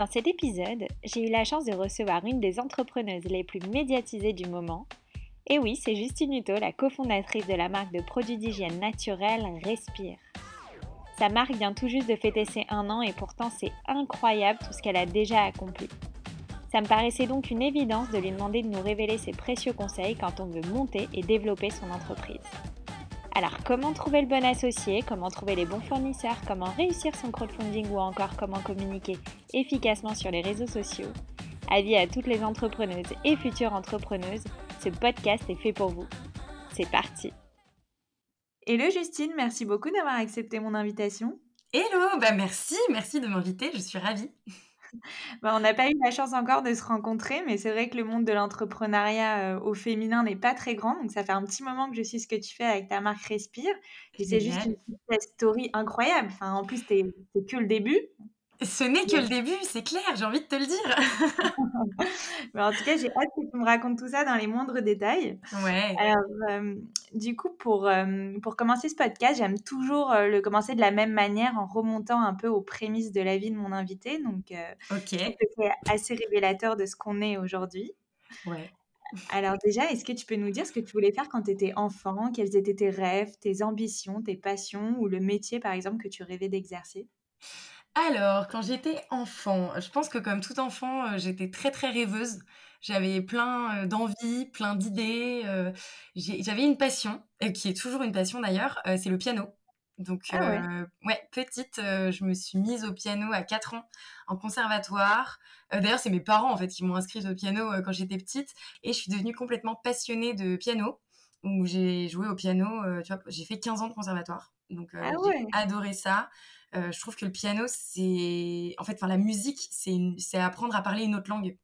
Dans cet épisode, j'ai eu la chance de recevoir une des entrepreneuses les plus médiatisées du moment. Et oui, c'est Justine Hutto, la cofondatrice de la marque de produits d'hygiène naturelle Respire. Sa marque vient tout juste de fêter ses un an et pourtant c'est incroyable tout ce qu'elle a déjà accompli. Ça me paraissait donc une évidence de lui demander de nous révéler ses précieux conseils quand on veut monter et développer son entreprise. Alors, comment trouver le bon associé, comment trouver les bons fournisseurs, comment réussir son crowdfunding ou encore comment communiquer efficacement sur les réseaux sociaux? Avis à toutes les entrepreneuses et futures entrepreneuses, ce podcast est fait pour vous. C'est parti Hello Justine, merci beaucoup d'avoir accepté mon invitation. Hello, bah merci, merci de m'inviter, je suis ravie. Bah, on n'a pas eu la chance encore de se rencontrer, mais c'est vrai que le monde de l'entrepreneuriat euh, au féminin n'est pas très grand. Donc, ça fait un petit moment que je suis ce que tu fais avec ta marque Respire. Et c'est juste une story incroyable. Enfin, en plus, c'est que le début. Ce n'est que le début, c'est clair, j'ai envie de te le dire. Mais en tout cas, j'ai hâte que tu me racontes tout ça dans les moindres détails. Ouais. Alors, euh, du coup, pour, euh, pour commencer ce podcast, j'aime toujours euh, le commencer de la même manière en remontant un peu aux prémices de la vie de mon invité. Donc, ok. C'est assez révélateur de ce qu'on est aujourd'hui. Ouais. Alors déjà, est-ce que tu peux nous dire ce que tu voulais faire quand tu étais enfant? Quels étaient tes rêves, tes ambitions, tes passions ou le métier, par exemple, que tu rêvais d'exercer? Alors, quand j'étais enfant, je pense que comme tout enfant, euh, j'étais très, très rêveuse. J'avais plein, euh, d'envies, plein d'idées, euh, j'avais une passion, et qui est toujours une passion d'ailleurs, c'est le piano. Donc Ah ouais? petite, je me suis mise au piano à 4 ans en conservatoire. d'ailleurs, c'est mes parents, en fait, qui m'ont inscrite au piano, quand j'étais petite et je suis devenue complètement passionnée de piano, où j'ai joué au piano, tu vois? J'ai fait 15 ans de conservatoire, donc Ah j'ai adoré ça. Euh, je trouve que le piano, c'est. En fait, enfin, la musique, c'est une... apprendre à parler une autre langue.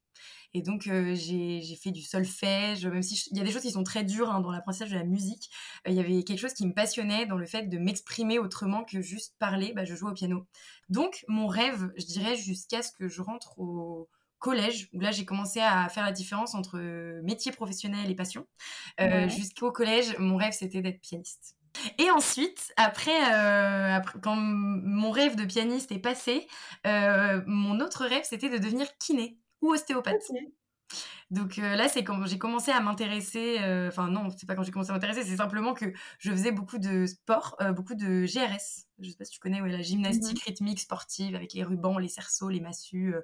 Et donc, euh, j'ai fait du solfège, même si il y a des choses qui sont très dures hein, dans l'apprentissage de la musique. Euh, il y avait quelque chose qui me passionnait dans le fait de m'exprimer autrement que juste parler. Bah, je joue au piano. Donc, mon rêve, je dirais, jusqu'à ce que je rentre au collège, où là, j'ai commencé à faire la différence entre métier professionnel et passion. Jusqu'au collège, mon rêve, c'était d'être pianiste. Et ensuite, après, euh, quand mon rêve de pianiste est passé, euh, mon autre rêve, c'était de devenir kiné ou ostéopathe. Donc euh, là, c'est quand j'ai commencé à m'intéresser. Enfin non, c'est pas quand j'ai commencé à m'intéresser, c'est simplement que je faisais beaucoup de sport, beaucoup de GRS. Je sais pas si tu connais, ouais, la gymnastique rythmique sportive avec les rubans, les cerceaux, les massues.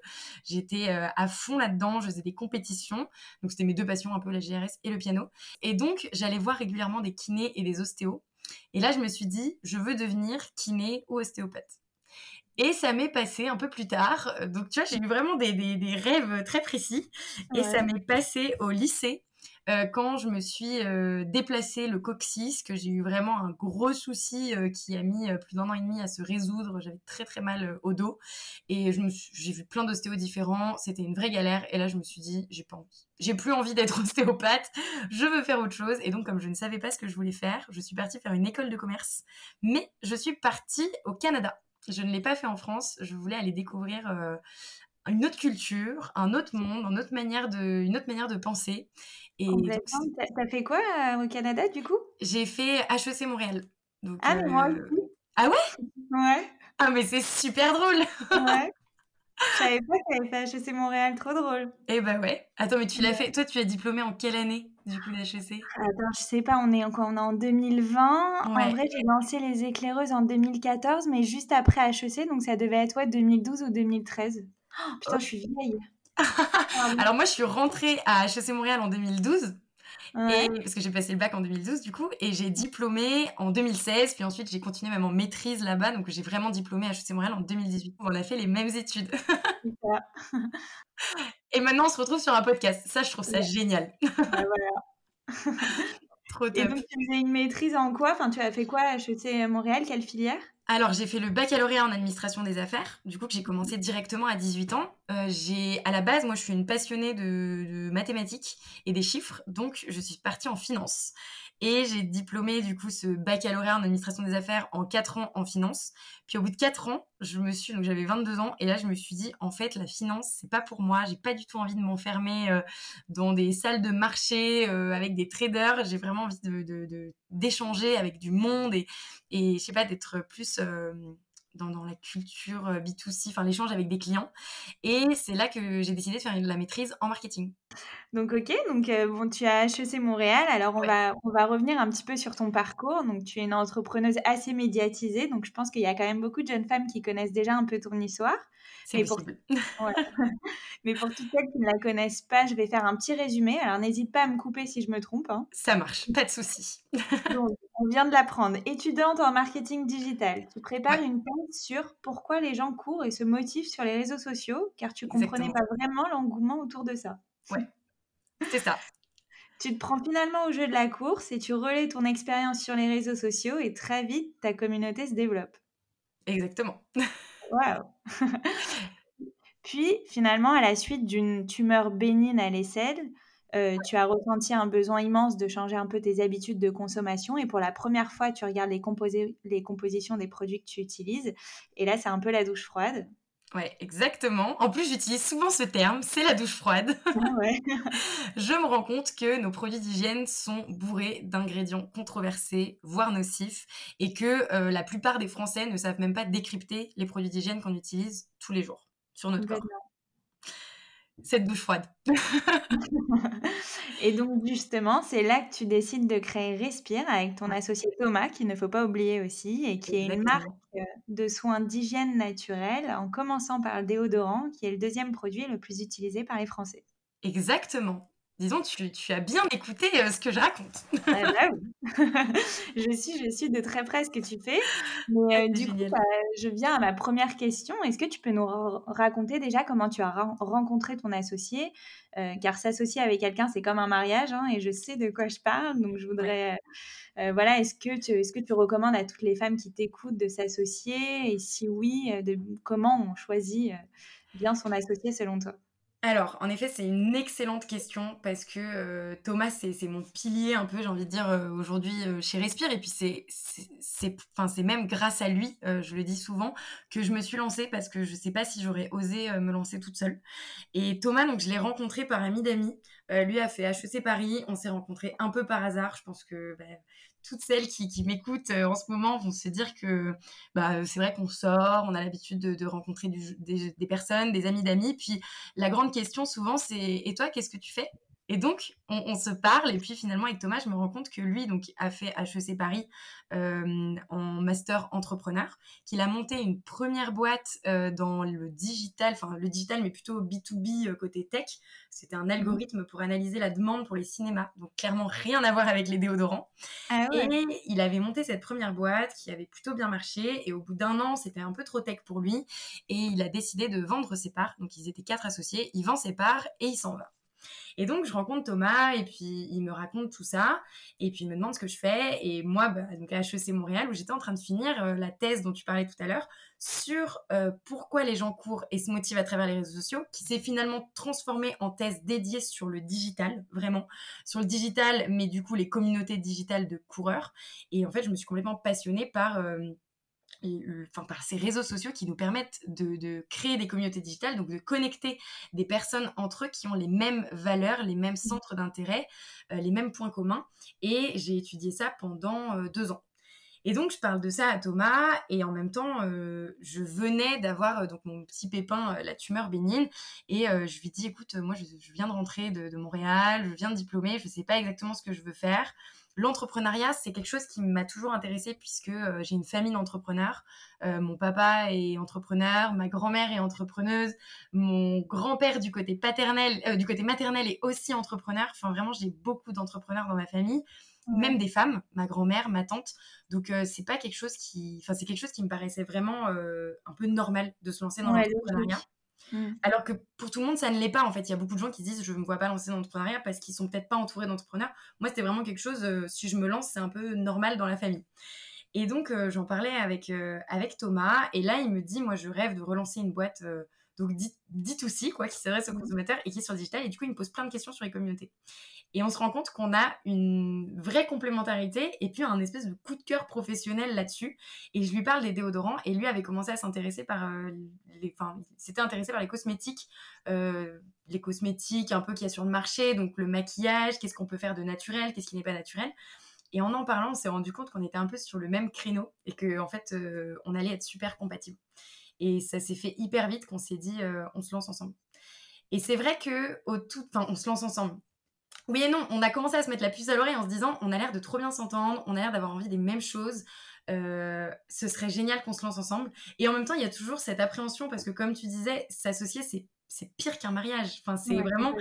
J'étais à fond là-dedans. Je faisais des compétitions. Donc c'était mes deux passions, un peu la GRS et le piano. Et donc j'allais voir régulièrement des kinés et des ostéos. Et là, je me suis dit, je veux devenir kiné ou ostéopathe. Et ça m'est passé un peu plus tard. Donc, tu vois, j'ai eu vraiment des, rêves très précis. Et ça m'est passé au lycée euh, quand je me suis euh, déplacé le coccyx, que j'ai eu vraiment un gros souci euh, qui a mis plus d'un an et demi à se résoudre. J'avais très très mal au dos et j'ai vu plein d'ostéos différents. C'était une vraie galère et là je me suis dit j'ai pas envie. J'ai plus envie d'être ostéopathe. Je veux faire autre chose et donc comme je ne savais pas ce que je voulais faire, je suis partie faire une école de commerce. Mais je suis partie au Canada. Je ne l'ai pas fait en France. Je voulais aller découvrir une autre culture, un autre monde, une autre manière de penser. Et T'as fait quoi euh, au Canada du coup? J'ai fait HEC Montréal. Donc, ah mais moi euh, aussi. Ah ouais? Ouais. Ah mais c'est super drôle. ouais. Je savais pas que t'avais fait HEC Montréal, trop drôle. Eh bah ouais. Attends, mais tu l'as fait. Toi, tu as diplômé en quelle année du coup d'HEC Attends, je sais pas. On est encore on est en 2020. En vrai, j'ai lancé les éclaireuses en 2014, mais juste après HEC, donc ça devait être ouais 2012 ou 2013. Oh, putain, je suis vieille. Alors moi, je suis rentrée à HEC Montréal en 2012. parce que j'ai passé le bac en 2012 du coup, et j'ai diplômé en 2016, puis ensuite j'ai continué même en maîtrise là-bas, donc j'ai vraiment diplômé à HEC Montréal en 2018. On a fait les mêmes études. et maintenant on se retrouve sur un podcast. Ça, je trouve ça génial. Voilà. Trop top. Et donc tu faisais une maîtrise en quoi? Enfin, tu as fait quoi à HEC Montréal? Quelle filière? Alors, j'ai fait le baccalauréat en administration des affaires, du coup, que j'ai commencé directement à 18 ans. Euh, j'ai, à la base, moi, je suis une passionnée de, de, mathématiques et des chiffres, donc je suis partie en finance. Et j'ai diplômé du coup ce baccalauréat en administration des affaires en 4 ans en finance. Puis au bout de 4 ans, je me suis donc j'avais 22 ans et là je me suis dit en fait la finance c'est pas pour moi, j'ai pas du tout envie de m'enfermer euh, dans des salles de marché euh, avec des traders, j'ai vraiment envie de d'échanger avec du monde et et je sais pas d'être plus euh, dans, la culture euh, B2C, enfin l'échange avec des clients. Et c'est là que j'ai décidé de faire la maîtrise en marketing. Donc ok, donc euh, bon, tu as HEC Montréal. Alors on va on va revenir un petit peu sur ton parcours. Donc tu es une entrepreneuse assez médiatisée. Donc je pense qu'il y a quand même beaucoup de jeunes femmes qui connaissent déjà un peu ton histoire. C'est possible. Mais pour toutes celles qui ne la connaissent pas, je vais faire un petit résumé. Alors n'hésite pas à me couper si je me trompe. Hein. Ça marche, pas de souci. on vient de l'apprendre. Étudiante en marketing digital, tu prépares une thèse sur pourquoi les gens courent et se motivent sur les réseaux sociaux, car tu comprenais pas vraiment l'engouement autour de ça. Ouais, c'est ça. tu te prends finalement au jeu de la course et tu relais ton expérience sur les réseaux sociaux et très vite ta communauté se développe. Exactement. Waouh Puis, finalement, à la suite d'une tumeur bénigne à l'aisselle, euh, tu as ressenti un besoin immense de changer un peu tes habitudes de consommation et pour la première fois, tu regardes les, les compositions des produits que tu utilises. Et là, c'est un peu la douche froide. Ouais, exactement. En plus, j'utilise souvent ce terme, c'est la douche froide. Ah je me rends compte que nos produits d'hygiène sont bourrés d'ingrédients controversés, voire nocifs, et que euh, la plupart des Français ne savent même pas décrypter les produits d'hygiène qu'on utilise tous les jours sur notre corps cette douche froide. et donc justement, c'est là que tu décides de créer Respire avec ton associé Thomas, qu'il ne faut pas oublier aussi, et qui est une marque euh, de soins d'hygiène naturelle, en commençant par le déodorant, qui est le deuxième produit le plus utilisé par les Français. Exactement. Disons, tu, tu as bien écouté euh, ce que je raconte. Ah bah je, suis, je suis de très près ce que tu fais. Mais euh, du coup, bah, je viens à ma première question. Est-ce que tu peux nous raconter déjà comment tu as rencontré ton associé? Euh, Car s'associer avec quelqu'un, c'est comme un mariage, hein, et je sais de quoi je parle. Donc, je voudrais... voilà, est-ce que, tu, est-ce que tu recommandes à toutes les femmes qui t'écoutent de s'associer? Et si oui, de, comment on choisit bien son associé selon toi? Alors, en effet, c'est une excellente question parce que euh, Thomas, c'est mon pilier un peu, j'ai envie de dire, euh, aujourd'hui euh, chez Respire. Et puis, c'est même grâce à lui, je le dis souvent, que je me suis lancée parce que je ne sais pas si j'aurais osé me lancer toute seule. Et Thomas, donc, je l'ai rencontré par ami d'amis. lui a fait HEC Paris. On s'est rencontrés un peu par hasard. Je pense que bah, toutes celles qui, m'écoutent euh, en ce moment vont se dire que bah, c'est vrai qu'on sort, on a l'habitude de, rencontrer des, personnes, des amis d'amis. Puis la grande question souvent, c'est et toi, qu'est-ce que tu fais? Et donc, on, se parle, et puis finalement, avec Thomas, je me rends compte que lui donc, a fait HEC Paris euh, en master entrepreneur, qu'il a monté une première boîte euh, dans le digital, enfin le digital, mais plutôt B2B euh, côté tech. C'était un mmh algorithme pour analyser la demande pour les cinémas, donc clairement rien à voir avec les déodorants. Ah et il avait monté cette première boîte qui avait plutôt bien marché, et au bout d'un an, c'était un peu trop tech pour lui, et il a décidé de vendre ses parts. Donc, ils étaient quatre associés, il vend ses parts et il s'en va. Et donc, je rencontre Thomas et puis il me raconte tout ça. Et puis, il me demande ce que je fais. Et moi, bah, donc à HEC Montréal, où j'étais en train de finir euh, la thèse dont tu parlais tout à l'heure sur euh, pourquoi les gens courent et se motivent à travers les réseaux sociaux, qui s'est finalement transformée en thèse dédiée sur le digital, vraiment, sur le digital, mais du coup, les communautés digitales de coureurs. Et en fait, je me suis complètement passionnée par... Euh, enfin, par ces réseaux sociaux qui nous permettent de, créer des communautés digitales, donc de connecter des personnes entre eux qui ont les mêmes valeurs, les mêmes mmh. centres d'intérêt, euh, les mêmes points communs. Et j'ai étudié ça pendant euh, deux ans. Et donc, je parle de ça à Thomas, et en même temps, euh, je venais d'avoir donc mon petit pépin, la tumeur bénigne, et je lui dis, écoute, moi, je, viens de rentrer de, de, Montréal, je viens de diplômer, je ne sais pas exactement ce que je veux faire. L'entrepreneuriat, c'est quelque chose qui m'a toujours intéressée puisque euh, j'ai une famille d'entrepreneurs. Euh, mon papa est entrepreneur, ma grand-mère est entrepreneuse, mon grand-père du côté paternel, euh, du côté maternel est aussi entrepreneur. Enfin, vraiment, j'ai beaucoup d'entrepreneurs dans ma famille, même des femmes, ma grand-mère, ma tante. Donc, c'est pas quelque chose qui, enfin, c'est quelque chose qui me paraissait vraiment un peu normal de se lancer dans l'entrepreneuriat. Mm. Alors que pour tout le monde, ça ne l'est pas. En fait, il y a beaucoup de gens qui disent je ne me vois pas lancer dans l'entrepreneuriat parce qu'ils sont peut-être pas entourés d'entrepreneurs. Moi, c'était vraiment quelque chose, euh, si je me lance, c'est un peu normal dans la famille. Et donc, j'en parlais avec, avec Thomas. Et là, il me dit, moi, je rêve de relancer une boîte donc dit, aussi, quoi, qui s'adresse aux mmh. consommateurs et qui est sur le digital. Et du coup, il me pose plein de questions sur les communautés. Et on se rend compte qu'on a une vraie complémentarité et puis un espèce de coup de cœur professionnel là-dessus. Et je lui parle des déodorants et lui avait commencé à s'intéresser par euh, les, enfin, s'était intéressé par les cosmétiques, euh, les cosmétiques un peu qu'il y a sur le marché, donc le maquillage, qu'est-ce qu'on peut faire de naturel, qu'est-ce qui n'est pas naturel. Et en en parlant, on s'est rendu compte qu'on était un peu sur le même créneau et que en fait, euh, on allait être super compatibles. Et ça s'est fait hyper vite qu'on s'est dit, on se lance ensemble. Et c'est vrai que tout, enfin, on se lance ensemble. Oui et non, on a commencé à se mettre la puce à l'oreille en se disant on a l'air de trop bien s'entendre, on a l'air d'avoir envie des mêmes choses. Euh, ce serait génial qu'on se lance ensemble. Et en même temps, il y a toujours cette appréhension parce que, comme tu disais, s'associer, c'est pire qu'un mariage. Enfin, c'est vraiment.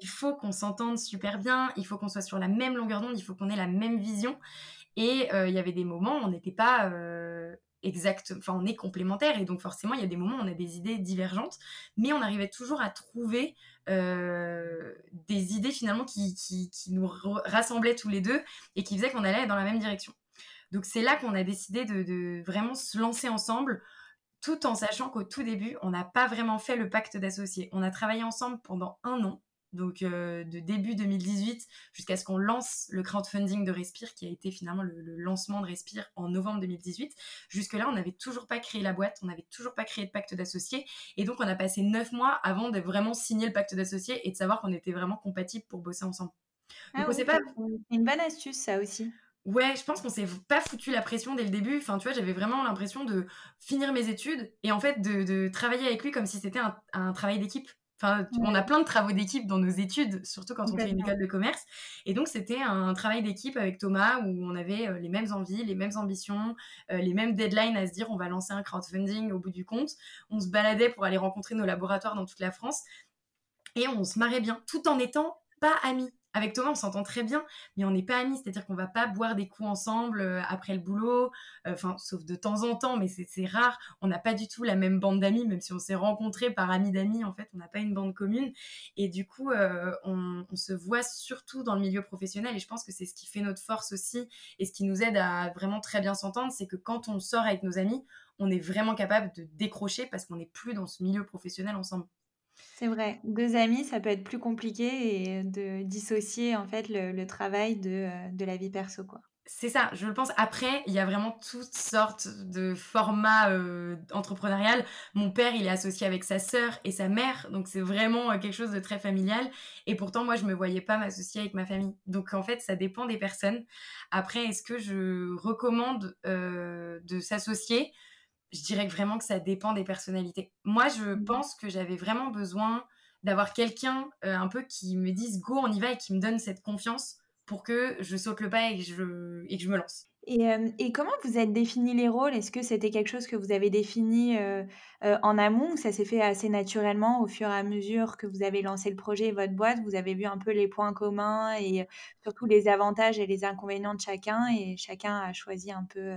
Il faut qu'on s'entende super bien, il faut qu'on soit sur la même longueur d'onde, il faut qu'on ait la même vision. Et euh, il y avait des moments où on n'était pas. Euh, exact, enfin on est complémentaires et donc forcément il y a des moments où on a des idées divergentes, mais on arrivait toujours à trouver euh, des idées finalement qui, nous rassemblaient tous les deux et qui faisaient qu'on allait dans la même direction. Donc c'est là qu'on a décidé de, de, vraiment se lancer ensemble, tout en sachant qu'au tout début, on n'a pas vraiment fait le pacte d'associés. On a travaillé ensemble pendant un an donc euh, de début 2018 jusqu'à ce qu'on lance le crowdfunding de Respire, qui a été finalement le, lancement de Respire en novembre 2018. Jusque-là, on n'avait toujours pas créé la boîte, on n'avait toujours pas créé de pacte d'associés, et donc on a passé neuf mois avant de vraiment signer le pacte d'associés et de savoir qu'on était vraiment compatibles pour bosser ensemble. Ah donc, pas... une bonne astuce, ça aussi. Ouais, je pense qu'on s'est pas foutu la pression dès le début. Enfin, tu vois, j'avais vraiment l'impression de finir mes études et en fait de, travailler avec lui comme si c'était un travail d'équipe on a plein de travaux d'équipe dans nos études, surtout quand on fait une école de commerce. Et donc, c'était un travail d'équipe avec Thomas où on avait euh, les mêmes envies, les mêmes ambitions, euh, les mêmes deadlines à se dire on va lancer un crowdfunding au bout du compte. On se baladait pour aller rencontrer nos laboratoires dans toute la France. Et on se marrait bien, tout en étant pas amis. Avec Thomas, on s'entend très bien, mais on n'est pas amis, c'est-à-dire qu'on va pas boire des coups ensemble euh, après le boulot, euh, sauf de temps en temps, mais c'est rare. On n'a pas du tout la même bande d'amis, même si on s'est rencontrés par amis d'amis, en fait, on n'a pas une bande commune. Et du coup, euh, on, se voit surtout dans le milieu professionnel, et je pense que c'est ce qui fait notre force aussi, et ce qui nous aide à vraiment très bien s'entendre, c'est que quand on sort avec nos amis, on est vraiment capable de décrocher parce qu'on n'est plus dans ce milieu professionnel ensemble. C'est vrai. Deux amis, ça peut être plus compliqué et de dissocier en fait le, travail de, euh, de la vie perso, quoi. C'est ça, je le pense. Après, il y a vraiment toutes sortes de formats euh, entrepreneurial. Mon père, il est associé avec sa sœur et sa mère, donc c'est vraiment euh, quelque chose de très familial. Et pourtant, moi, je me voyais pas m'associer avec ma famille. Donc en fait, ça dépend des personnes. Après, est-ce que je recommande de s'associer? Je dirais vraiment que ça dépend des personnalités. Moi, je mmh. pense que j'avais vraiment besoin d'avoir quelqu'un euh, un peu qui me dise go, on y va et qui me donne cette confiance pour que je saute le pas et que je, et que je me lance. Et, euh, et comment vous êtes défini les rôles? Est-ce que c'était quelque chose que vous avez défini euh, en amont ou ça s'est fait assez naturellement au fur et à mesure que vous avez lancé le projet et votre boîte? Vous avez vu un peu les points communs et surtout les avantages et les inconvénients de chacun et chacun a choisi un peu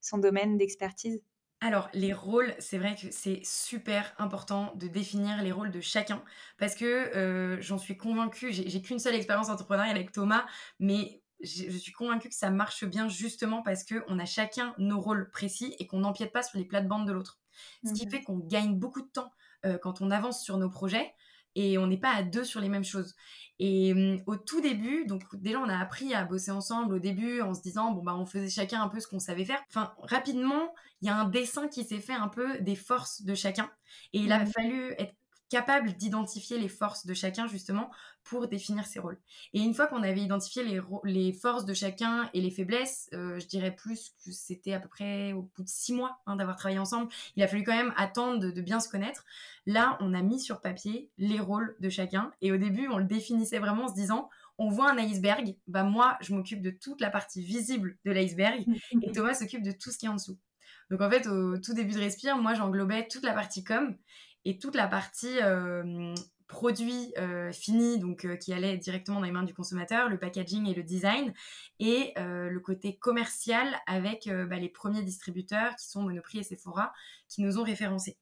son domaine d'expertise? Alors, les rôles, c'est vrai que c'est super important de définir les rôles de chacun parce que euh, j'en suis convaincue, j'ai qu'une seule expérience entrepreneuriale avec Thomas, mais je suis convaincue que ça marche bien justement parce qu'on a chacun nos rôles précis et qu'on n'empiète pas sur les plates-bandes de l'autre. Ce qui mmh fait qu'on gagne beaucoup de temps euh, quand on avance sur nos projets et on n'est pas à deux sur les mêmes choses. Et mmh, au tout début, donc déjà on a appris à bosser ensemble au début en se disant bon bah on faisait chacun un peu ce qu'on savait faire. Enfin rapidement, il y a un dessin qui s'est fait un peu des forces de chacun et il a mmh. fallu être capable d'identifier les forces de chacun justement pour définir ses rôles. Et une fois qu'on avait identifié les, forces de chacun et les faiblesses, euh, je dirais plus que c'était à peu près au bout de six mois hein, d'avoir travaillé ensemble, il a fallu quand même attendre de, bien se connaître. Là, on a mis sur papier les rôles de chacun et au début, on le définissait vraiment en se disant, on voit un iceberg, bah moi, je m'occupe de toute la partie visible de l'iceberg et Thomas s'occupe de tout ce qui est en dessous. Donc en fait, au tout début de Respire, moi j'englobais toute la partie com et toute la partie euh, produit euh, fini, donc euh, qui allait directement dans les mains du consommateur, le packaging et le design, et le côté commercial avec bah, les premiers distributeurs qui sont Monoprix et Sephora, qui nous ont référencés.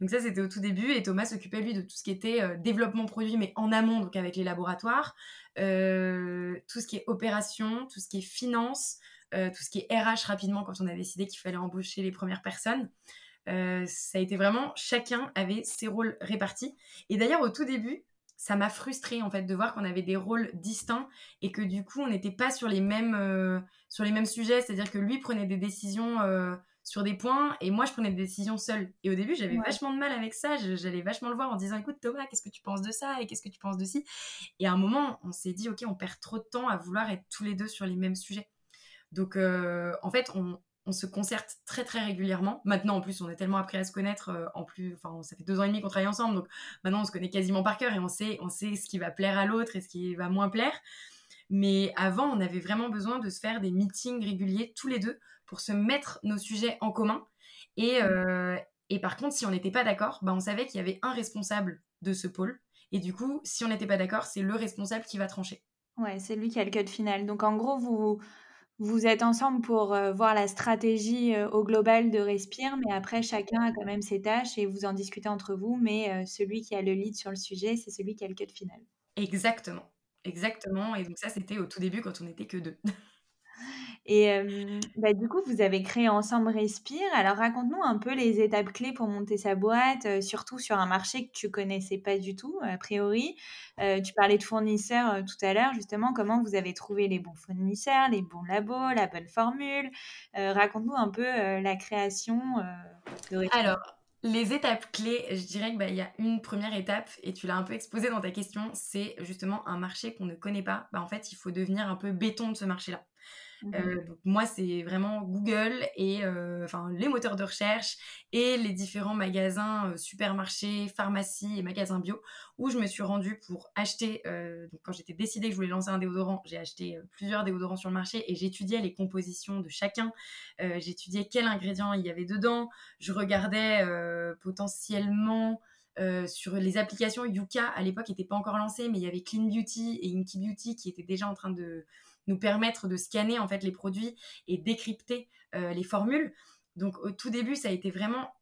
Donc ça, c'était au tout début, et Thomas s'occupait, lui, de tout ce qui était développement produit, mais en amont, donc avec les laboratoires, tout ce qui est opération, tout ce qui est finance, tout ce qui est RH rapidement quand on a décidé qu'il fallait embaucher les premières personnes. Ça a été vraiment chacun avait ses rôles répartis. Et d'ailleurs au tout début, ça m'a frustrée en fait de voir qu'on avait des rôles distincts et que du coup on n'était pas sur les mêmes sur les mêmes sujets. C'est-à-dire que lui prenait des décisions sur des points et moi je prenais des décisions seule. Et au début j'avais vachement de mal avec ça, j'allais vachement le voir en disant écoute Thomas, qu'est-ce que tu penses de ça et qu'est-ce que tu penses de ci? Et à un moment on s'est dit ok on perd trop de temps à vouloir être tous les deux sur les mêmes sujets. Donc euh, en fait on, on, se concerte très très régulièrement. Maintenant en plus on a tellement appris à se connaître, euh, en plus enfin ça fait deux ans et demi qu'on travaille ensemble donc maintenant on se connaît quasiment par cœur et on sait, on sait ce qui va plaire à l'autre et ce qui va moins plaire. Mais avant, on avait vraiment besoin de se faire des meetings réguliers tous les deux pour se mettre nos sujets en commun. Et, euh, et par contre, si on n'était pas d'accord, bah, on savait qu'il y avait un responsable de ce pôle. Et du coup, si on n'était pas d'accord, c'est le responsable qui va trancher. Ouais, c'est lui qui a le code final. Donc en gros, vous, vous êtes ensemble pour euh, voir la stratégie euh, au global de Respire, mais après, chacun a quand même ses tâches et vous en discutez entre vous. Mais celui qui a le lead sur le sujet, c'est celui qui a le code final. Exactement. Exactement. Et donc ça, c'était au tout début quand on n'était que deux. Et bah, du coup, vous avez créé ensemble Respire. Alors, raconte-nous un peu les étapes clés pour monter sa boîte, surtout sur un marché que tu connaissais pas du tout, a priori. tu parlais de fournisseurs tout à l'heure, justement. Comment vous avez trouvé les bons fournisseurs, les bons labos, la bonne formule? Raconte-nous un peu la création. Alors, les étapes clés, je dirais qu'il bah, y a une première étape, et tu l'as un peu exposé dans ta question, c'est justement un marché qu'on ne connaît pas. Bah, en fait, il faut devenir un peu béton de ce marché-là. Mmh euh, donc moi, c'est vraiment Google et euh, enfin les moteurs de recherche et les différents magasins, euh, supermarchés, pharmacies et magasins bio où je me suis rendue pour acheter. donc quand j'étais décidée que je voulais lancer un déodorant, j'ai acheté plusieurs déodorants sur le marché et j'étudiais les compositions de chacun. j'étudiais quels ingrédients il y avait dedans. Je regardais potentiellement sur les applications Yuka, à l'époque, n'était pas encore lancé, mais il y avait Clean Beauty et Inky Beauty qui étaient déjà en train de, nous permettre de scanner en fait les produits et décrypter euh, les formules. Donc au tout début, ça a été vraiment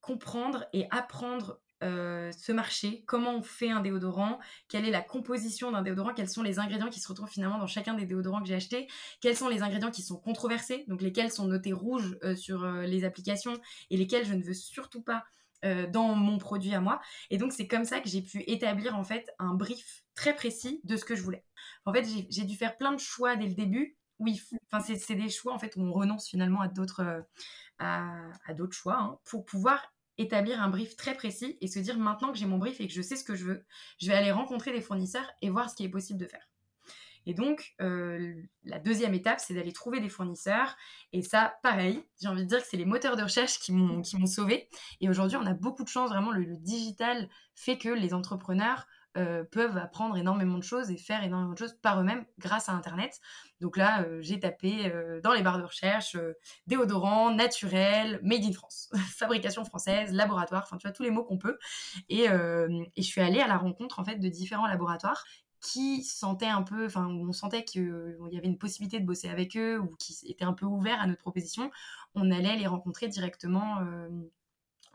comprendre et apprendre euh, ce marché, comment on fait un déodorant, quelle est la composition d'un déodorant, quels sont les ingrédients qui se retrouvent finalement dans chacun des déodorants que j'ai achetés, quels sont les ingrédients qui sont controversés, donc lesquels sont notés rouges euh, sur les applications et lesquels je ne veux surtout pas dans mon produit à moi. Et donc c'est comme ça que j'ai pu établir en fait un brief très précis de ce que je voulais. En fait, j'ai dû faire plein de choix dès le début. Oui, enfin, c'est des choix en fait où on renonce finalement à d'autres euh, à, d'autres choix hein, pour pouvoir établir un brief très précis et se dire maintenant que j'ai mon brief et que je sais ce que je veux, je vais aller rencontrer des fournisseurs et voir ce qui est possible de faire. Et donc, euh, la deuxième étape, c'est d'aller trouver des fournisseurs. Et ça, pareil, j'ai envie de dire que c'est les moteurs de recherche qui m'ont sauvé. Et aujourd'hui, on a beaucoup de chance, vraiment, le digital fait que les entrepreneurs euh, peuvent apprendre énormément de choses et faire énormément de choses par eux-mêmes grâce à Internet. Donc là, euh, j'ai tapé euh, dans les barres de recherche déodorant, naturel, made in France, fabrication française, laboratoire, enfin tu vois tous les mots qu'on peut. Et, et, je suis allée à la rencontre en fait de différents laboratoires qui sentaient un peu, enfin on sentait qu'il y avait une possibilité de bosser avec eux ou qui étaient un peu ouverts à notre proposition. On allait les rencontrer directement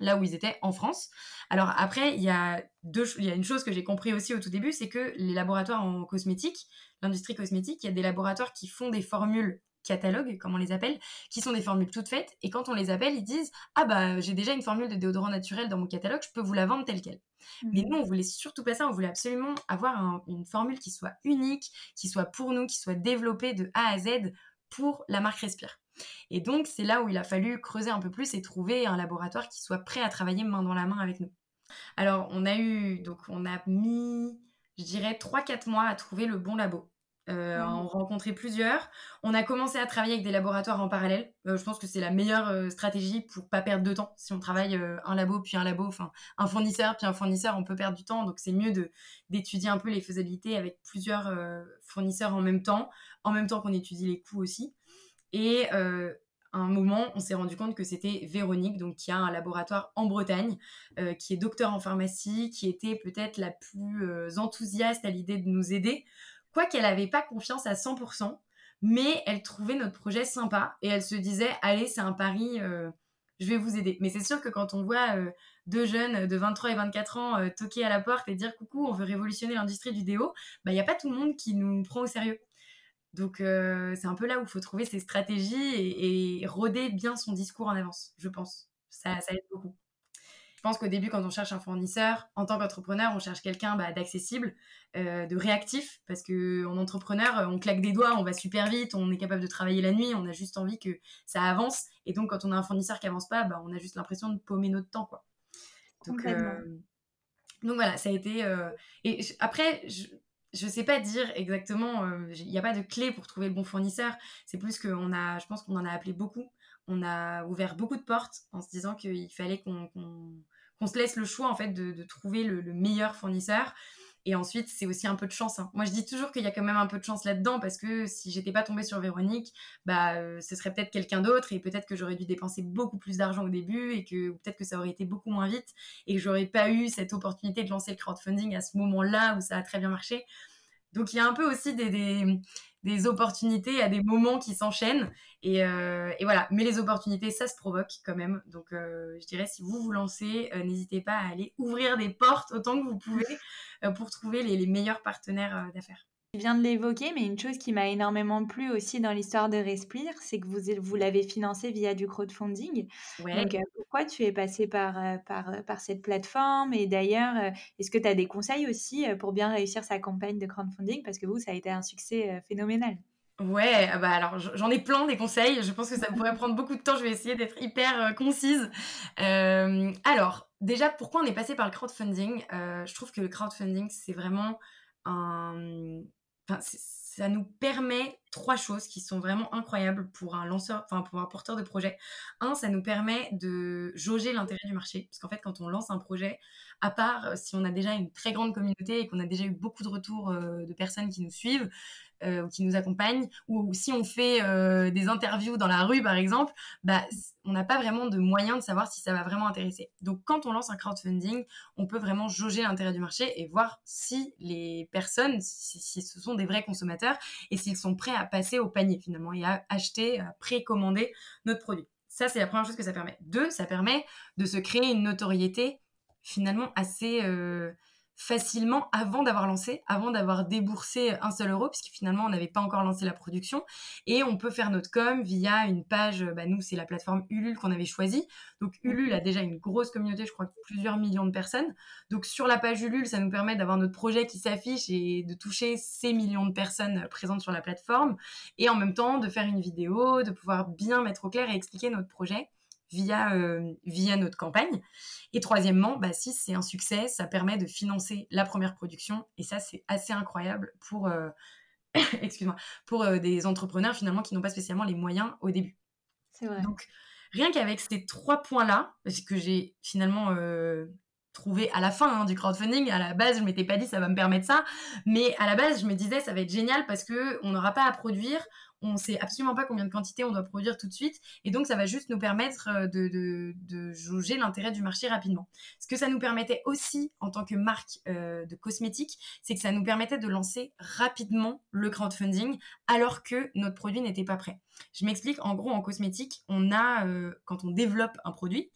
là où ils étaient en France. Alors après, il y a, deux, il y a une chose que j'ai compris aussi au tout début, c'est que les laboratoires en cosmétique, l'industrie cosmétique, il y a des laboratoires qui font des formules catalogues, comme on les appelle, qui sont des formules toutes faites. Et quand on les appelle, ils disent Ah bah j'ai déjà une formule de déodorant naturel dans mon catalogue, je peux vous la vendre telle qu'elle. Mais mmh. nous, on voulait surtout pas ça, on voulait absolument avoir une formule qui soit unique, qui soit pour nous, qui soit développée de A à Z pour la marque Respire. Et donc, c'est là où il a fallu creuser un peu plus et trouver un laboratoire qui soit prêt à travailler main dans la main avec nous. Alors, on a eu, donc, on a mis, je dirais, 3-4 mois à trouver le bon labo. Euh, On rencontrait plusieurs. On a commencé à travailler avec des laboratoires en parallèle. Euh, je pense que c'est la meilleure euh, stratégie pour pas perdre de temps. Si on travaille euh, un labo puis un labo, enfin un fournisseur puis un fournisseur, on peut perdre du temps. Donc c'est mieux de d'étudier un peu les faisabilités avec plusieurs fournisseurs en même temps, en même temps qu'on étudie les coûts aussi. Et euh, à un moment, on s'est rendu compte que c'était Véronique, donc qui a un laboratoire en Bretagne, euh, qui est docteur en pharmacie, qui était peut-être la plus euh, enthousiaste à l'idée de nous aider, quoiqu'elle n'avait pas confiance à 100%, mais elle trouvait notre projet sympa et elle se disait, allez, c'est un pari, je vais vous aider. Mais c'est sûr que quand on voit deux jeunes de 23 et 24 ans toquer à la porte et dire, coucou, on veut révolutionner l'industrie du déo, bah, il n'y a pas tout le monde qui nous prend au sérieux. Donc, c'est un peu là où il faut trouver ses stratégies et, et, roder bien son discours en avance, je pense. Ça, ça aide beaucoup. Je pense qu'au début, quand on cherche un fournisseur, en tant qu'entrepreneur, on cherche quelqu'un bah, d'accessible, euh, de réactif, parce qu'en entrepreneur, on claque des doigts, on va super vite, on est capable de travailler la nuit, on a juste envie que ça avance. Et donc, quand on a un fournisseur qui avance pas, bah, on a juste l'impression de paumer notre temps. Quoi. Donc, euh, donc voilà, ça a été. Euh, et après, je ne sais pas dire exactement, il n'y a pas de clé pour trouver le bon fournisseur. C'est plus qu'on a, je pense qu'on en a appelé beaucoup. On a ouvert beaucoup de portes en se disant qu'il fallait qu'on qu'on se laisse le choix en fait de, trouver le, meilleur fournisseur. Et ensuite, c'est aussi un peu de chance. Hein. Moi, je dis toujours qu'il y a quand même un peu de chance là-dedans parce que si j'étais pas tombée sur Véronique, bah, euh, ce serait peut-être quelqu'un d'autre et peut-être que j'aurais dû dépenser beaucoup plus d'argent au début et que peut-être que ça aurait été beaucoup moins vite et que j'aurais pas eu cette opportunité de lancer le crowdfunding à ce moment-là où ça a très bien marché. Donc, il y a un peu aussi des, des opportunités à des moments qui s'enchaînent. Et, euh, et, voilà, mais les opportunités, ça se provoque quand même. Donc euh, je dirais, si vous vous lancez, euh, n'hésitez pas à aller ouvrir des portes autant que vous pouvez pour trouver les, les meilleurs partenaires d'affaires. Tu viens de l'évoquer, mais une chose qui m'a énormément plu aussi dans l'histoire de Respire, c'est que vous, vous l'avez financé via du crowdfunding. Donc, pourquoi tu es passé par, par, par cette plateforme? Et d'ailleurs, est-ce que tu as des conseils aussi pour bien réussir sa campagne de crowdfunding? Parce que vous, ça a été un succès phénoménal. Ouais, ah bah alors j'en ai plein des conseils. Je pense que ça pourrait prendre beaucoup de temps. Je vais essayer d'être hyper concise. alors, déjà, pourquoi on est passé par le crowdfunding? Je trouve que le crowdfunding, c'est vraiment un, ça nous permet trois choses qui sont vraiment incroyables pour un lanceur, pour un porteur de projet. Un, ça nous permet de jauger l'intérêt du marché, parce qu'en fait, quand on lance un projet, à part euh, si on a déjà une très grande communauté et qu'on a déjà eu beaucoup de retours euh, de personnes qui nous suivent, euh, qui nous accompagnent, ou, si on fait euh, des interviews dans la rue, par exemple, bah, on n'a pas vraiment de moyen de savoir si ça va vraiment intéresser. Donc, quand on lance un crowdfunding, on peut vraiment jauger l'intérêt du marché et voir si les personnes, si, ce sont des vrais consommateurs et s'ils sont prêts à passer au panier finalement et à acheter, à précommander notre produit. Ça, c'est la première chose que ça permet. Deux, ça permet de se créer une notoriété finalement assez... Euh, facilement avant d'avoir lancé, avant d'avoir déboursé un seul euro, puisque finalement on n'avait pas encore lancé la production. Et on peut faire notre com via une page, bah, nous c'est la plateforme Ulule qu'on avait choisie. Donc Ulule a déjà une grosse communauté, je crois plusieurs millions de personnes. Donc sur la page Ulule, ça nous permet d'avoir notre projet qui s'affiche et de toucher ces millions de personnes présentes sur la plateforme. Et en même temps de faire une vidéo, de pouvoir bien mettre au clair et expliquer notre projet via, euh, via notre campagne. Et troisièmement, bah, si c'est un succès, ça permet de financer la première production. Et ça, c'est assez incroyable pour, euh, excuse-moi, pour euh, des entrepreneurs finalement qui n'ont pas spécialement les moyens au début. C'est vrai. Donc, rien qu'avec ces trois points-là, que j'ai finalement trouvé à la fin hein, du crowdfunding. À la base, je m'étais pas dit ça va me permettre ça, mais à la base, je me disais ça va être génial parce que on n'aura pas à produire, on sait absolument pas combien de quantité on doit produire tout de suite. Et donc, ça va juste nous permettre euh, de, de, jauger l'intérêt du marché rapidement. Ce que ça nous permettait aussi en tant que marque euh, de cosmétiques, c'est que ça nous permettait de lancer rapidement le crowdfunding alors que notre produit n'était pas prêt. Je m'explique, en gros, en cosmétique, on a, euh, quand on développe un produit,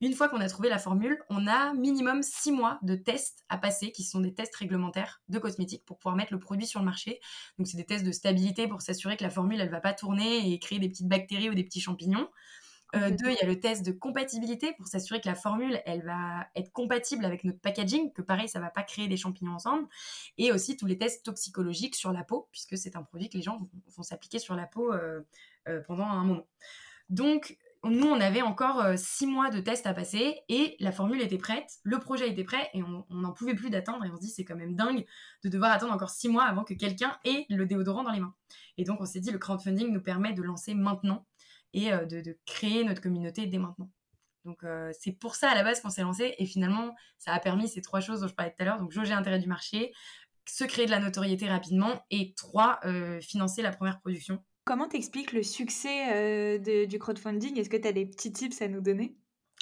une fois qu'on a trouvé la formule, on a minimum six mois de tests à passer, qui sont des tests réglementaires de cosmétiques pour pouvoir mettre le produit sur le marché. Donc, c'est des tests de stabilité pour s'assurer que la formule, elle va pas tourner et créer des petites bactéries ou des petits champignons. Euh, deux, il y a le test de compatibilité pour s'assurer que la formule, elle va être compatible avec notre packaging, que pareil, ça va pas créer des champignons ensemble. Et aussi tous les tests toxicologiques sur la peau, puisque c'est un produit que les gens vont, s'appliquer sur la peau euh, euh, pendant un moment. Donc, nous, on avait encore euh, six mois de tests à passer et la formule était prête, le projet était prêt et on n'en pouvait plus d'attendre. Et on se dit, c'est quand même dingue de devoir attendre encore six mois avant que quelqu'un ait le déodorant dans les mains. Et donc, on s'est dit, le crowdfunding nous permet de lancer maintenant et euh, de, créer notre communauté dès maintenant. Donc, euh, c'est pour ça à la base qu'on s'est lancé et finalement, ça a permis ces trois choses dont je parlais tout à l'heure. Donc, jauger l'intérêt du marché, se créer de la notoriété rapidement et trois, financer la première production Comment t'expliques le succès euh, du crowdfunding? Est-ce que tu as des petits tips à nous donner?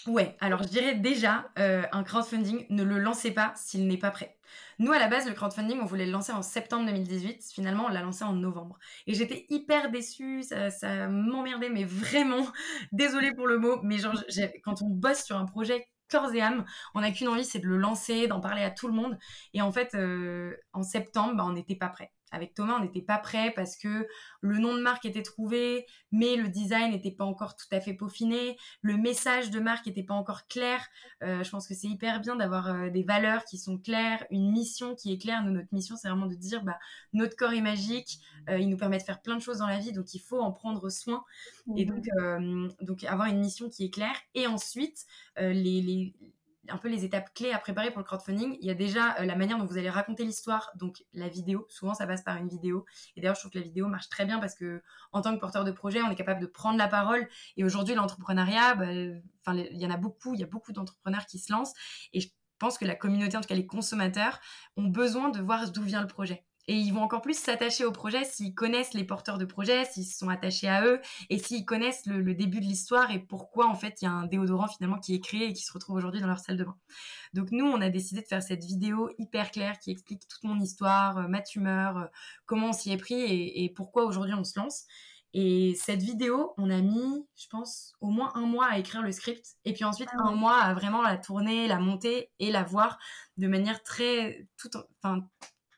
Ouais, alors je dirais déjà, euh, un crowdfunding, ne le lancez pas s'il n'est pas prêt. Nous, à la base, le crowdfunding, on voulait le lancer en septembre 2018. Finalement, on l'a lancé en novembre. Et j'étais hyper déçue, ça, m'emmerdait, mais vraiment, désolée pour le mot, mais genre, quand on bosse sur un projet corps et âme, on n'a qu'une envie, c'est de le lancer, d'en parler à tout le monde. Et en fait, euh, en septembre, bah, on n'était pas prêt avec Thomas, on n'était pas prêt parce que le nom de marque était trouvé, mais le design n'était pas encore tout à fait peaufiné, le message de marque n'était pas encore clair. Euh, je pense que c'est hyper bien d'avoir euh, des valeurs qui sont claires, une mission qui est claire. Nous, notre mission, c'est vraiment de dire, bah, notre corps est magique, euh, il nous permet de faire plein de choses dans la vie, donc il faut en prendre soin. Et donc, donc avoir une mission qui est claire. Et ensuite, les un peu les étapes clés à préparer pour le crowdfunding. Il y a déjà euh, la manière dont vous allez raconter l'histoire, donc la vidéo. Souvent, ça passe par une vidéo. Et d'ailleurs, je trouve que la vidéo marche très bien parce que en tant que porteur de projet, on est capable de prendre la parole. Et aujourd'hui, l'entrepreneuriat, bah, il y en a beaucoup. Il y a beaucoup d'entrepreneurs qui se lancent. Et je pense que la communauté, en tout cas les consommateurs, ont besoin de voir d'où vient le projet. Et ils vont encore plus s'attacher au projet s'ils connaissent les porteurs de projet, s'ils sont attachés à eux et s'ils connaissent le, début de l'histoire et pourquoi en fait il y a un déodorant finalement qui est créé et qui se retrouve aujourd'hui dans leur salle de bain. Donc nous, on a décidé de faire cette vidéo hyper claire qui explique toute mon histoire, euh, ma tumeur, euh, comment on s'y est pris et, pourquoi aujourd'hui on se lance. Et cette vidéo, on a mis, je pense, au moins un mois à écrire le script. Et puis ensuite, ah un mois à vraiment la tourner, la monter et la voir de manière très, tout, enfin,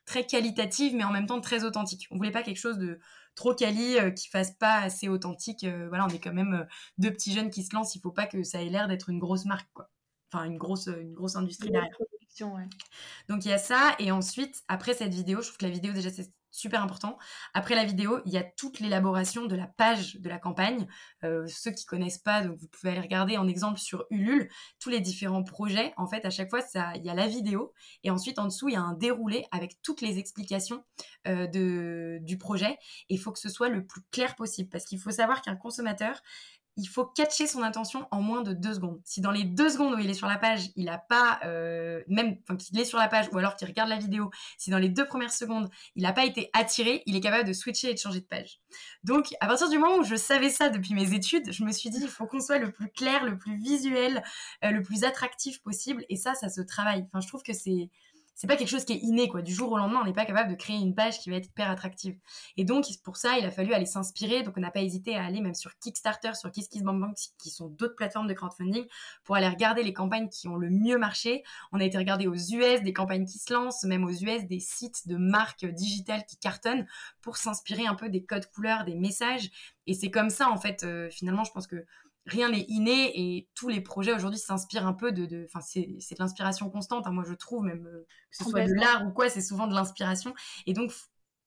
très qualitative, mais en même temps très authentique. On voulait pas quelque chose de trop quali euh, qui fasse pas assez authentique. Euh, voilà, on est quand même euh, deux petits jeunes qui se lancent. Il faut pas que ça ait l'air d'être une grosse marque, quoi. Enfin, une grosse, une grosse industrie derrière. Donc il y a ça, et ensuite, après cette vidéo, je trouve que la vidéo déjà c'est super important. Après la vidéo, il y a toute l'élaboration de la page de la campagne. Euh, ceux qui connaissent pas, vous pouvez aller regarder en exemple sur Ulule tous les différents projets. En fait, à chaque fois, il y a la vidéo et ensuite en dessous, il y a un déroulé avec toutes les explications euh, du projet. Et il faut que ce soit le plus clair possible parce qu'il faut savoir qu'un consommateur, il faut catcher son attention en moins de deux secondes. Si dans les deux secondes où il est sur la page, il n'a pas, euh, même, enfin, qu'il est sur la page ou alors qu'il regarde la vidéo, si dans les deux premières secondes, il n'a pas été attiré, il est capable de switcher et de changer de page. Donc, à partir du moment où je savais ça depuis mes études, je me suis dit, il faut qu'on soit le plus clair, le plus visuel, euh, le plus attractif possible. Et ça, ça se travaille. Enfin, je trouve que c'est, c'est pas quelque chose qui est inné quoi. Du jour au lendemain, on n'est pas capable de créer une page qui va être hyper attractive. Et donc pour ça, il a fallu aller s'inspirer. Donc on n'a pas hésité à aller même sur Kickstarter, sur KissKissBankBank, qui sont d'autres plateformes de crowdfunding, pour aller regarder les campagnes qui ont le mieux marché. On a été regarder aux US des campagnes qui se lancent, même aux US des sites de marques digitales qui cartonnent, pour s'inspirer un peu des codes couleurs, des messages. Et c'est comme ça en fait. Euh, finalement, je pense que rien n'est inné et tous les projets aujourd'hui s'inspirent un peu de. Enfin, c'est de l'inspiration constante. Hein, moi, je trouve même euh, que ce soit de l'art ou quoi, c'est souvent de l'inspiration. Et donc,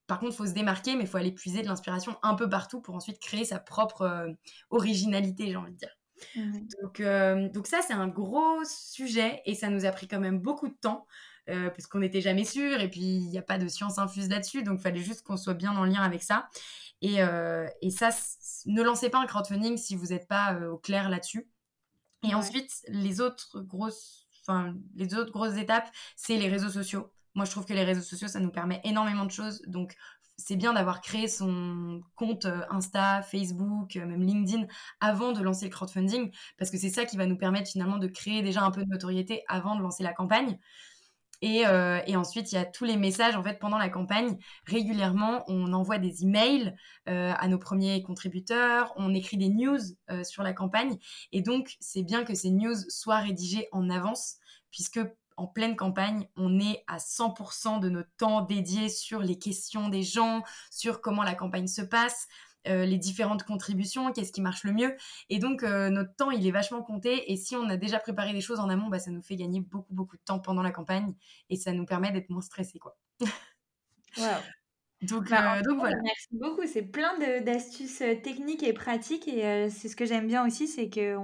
par contre, il faut se démarquer, mais il faut aller puiser de l'inspiration un peu partout pour ensuite créer sa propre euh, originalité, j'ai envie de dire. Mmh donc, euh, donc ça, c'est un gros sujet et ça nous a pris quand même beaucoup de temps. parce qu'on n'était jamais sûr et puis il n'y a pas de science infuse là-dessus, donc il fallait juste qu'on soit bien en lien avec ça. Et, et ça, ne lancez pas un crowdfunding si vous n'êtes pas euh, au clair là-dessus. Et ensuite, les autres grosses, enfin, les autres grosses étapes, c'est les réseaux sociaux. Moi, je trouve que les réseaux sociaux, ça nous permet énormément de choses. Donc, c'est bien d'avoir créé son compte euh, Insta, Facebook, euh, même LinkedIn avant de lancer le crowdfunding, parce que c'est ça qui va nous permettre finalement de créer déjà un peu de notoriété avant de lancer la campagne. Euh, et, ensuite, il y a tous les messages. En fait, pendant la campagne, régulièrement, on envoie des emails euh, à nos premiers contributeurs, on écrit des news euh, sur la campagne. Et donc, c'est bien que ces news soient rédigées en avance, puisque en pleine campagne, on est à 100% de notre temps dédié sur les questions des gens, sur comment la campagne se passe. Euh, les différentes contributions, qu'est-ce qui marche le mieux. Et donc, euh, notre temps, il est vachement compté. Et si on a déjà préparé des choses en amont, bah, ça nous fait gagner beaucoup, beaucoup de temps pendant la campagne. Et ça nous permet d'être moins stressés, quoi. Donc, bah, euh, donc voilà. Merci beaucoup. C'est plein d'astuces techniques et pratiques. Et c'est ce que j'aime bien aussi, c'est que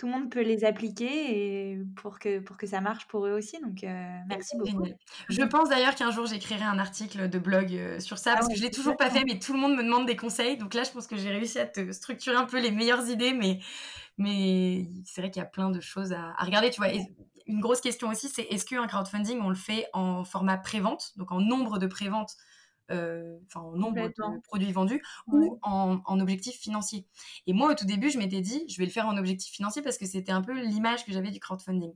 tout le monde peut les appliquer et pour que, pour que ça marche pour eux aussi. Donc, euh, merci beaucoup. Je pense d'ailleurs qu'un jour, j'écrirai un article de blog euh, sur ça, ah parce que je l'ai toujours pas fait, mais tout le monde me demande des conseils. Donc là, je pense que j'ai réussi à te structurer un peu les meilleures idées, mais, mais c'est vrai qu'il y a plein de choses à, regarder. Tu vois, une grosse question aussi, c'est est-ce qu'un crowdfunding, on le fait en format pré-vente, donc en nombre de pré-vente euh, enfin en nombre de produits vendus ou en, objectif financier. Et moi, au tout début, je m'étais dit, je vais le faire en objectif financier parce que c'était un peu l'image que j'avais du crowdfunding.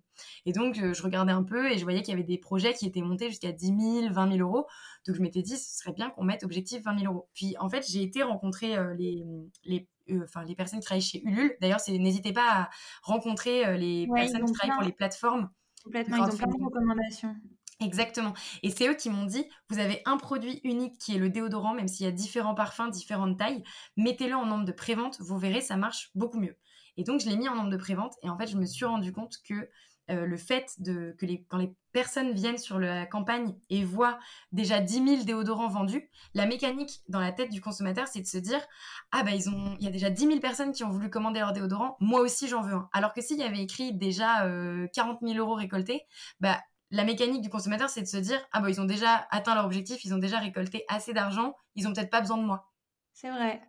Et donc, euh, je regardais un peu et je voyais qu'il y avait des projets qui étaient montés jusqu'à 10 000, 20 000 euros. Donc, je m'étais dit, ce serait bien qu'on mette objectif 20 000 euros. Puis, en fait, j'ai été rencontrer euh, les, les enfin les personnes qui travaillent chez Ulule. D'ailleurs, n'hésitez pas à rencontrer les personnes qui travaillent pour les plateformes. Complètement, ils ont plein de recommandations. Exactement. Et c'est eux qui m'ont dit, vous avez un produit unique qui est le déodorant, même s'il y a différents parfums, différentes tailles, mettez-le en nombre de préventes, vous verrez, ça marche beaucoup mieux. Et donc, je l'ai mis en nombre de préventes, et en fait, je me suis rendu compte que euh, le fait de, que les, quand les personnes viennent sur la campagne et voient déjà 10 000 déodorants vendus, la mécanique dans la tête du consommateur, c'est de se dire Ah, bah, il y a déjà 10 000 personnes qui ont voulu commander leur déodorant, moi aussi j'en veux un. Alors que s'il y avait écrit déjà 40 euh, 000 euros récoltés, bah, la mécanique du consommateur, c'est de se dire Ah, bah, ils ont déjà atteint leur objectif, ils ont déjà récolté assez d'argent, ils ont peut-être pas besoin de moi. C'est vrai.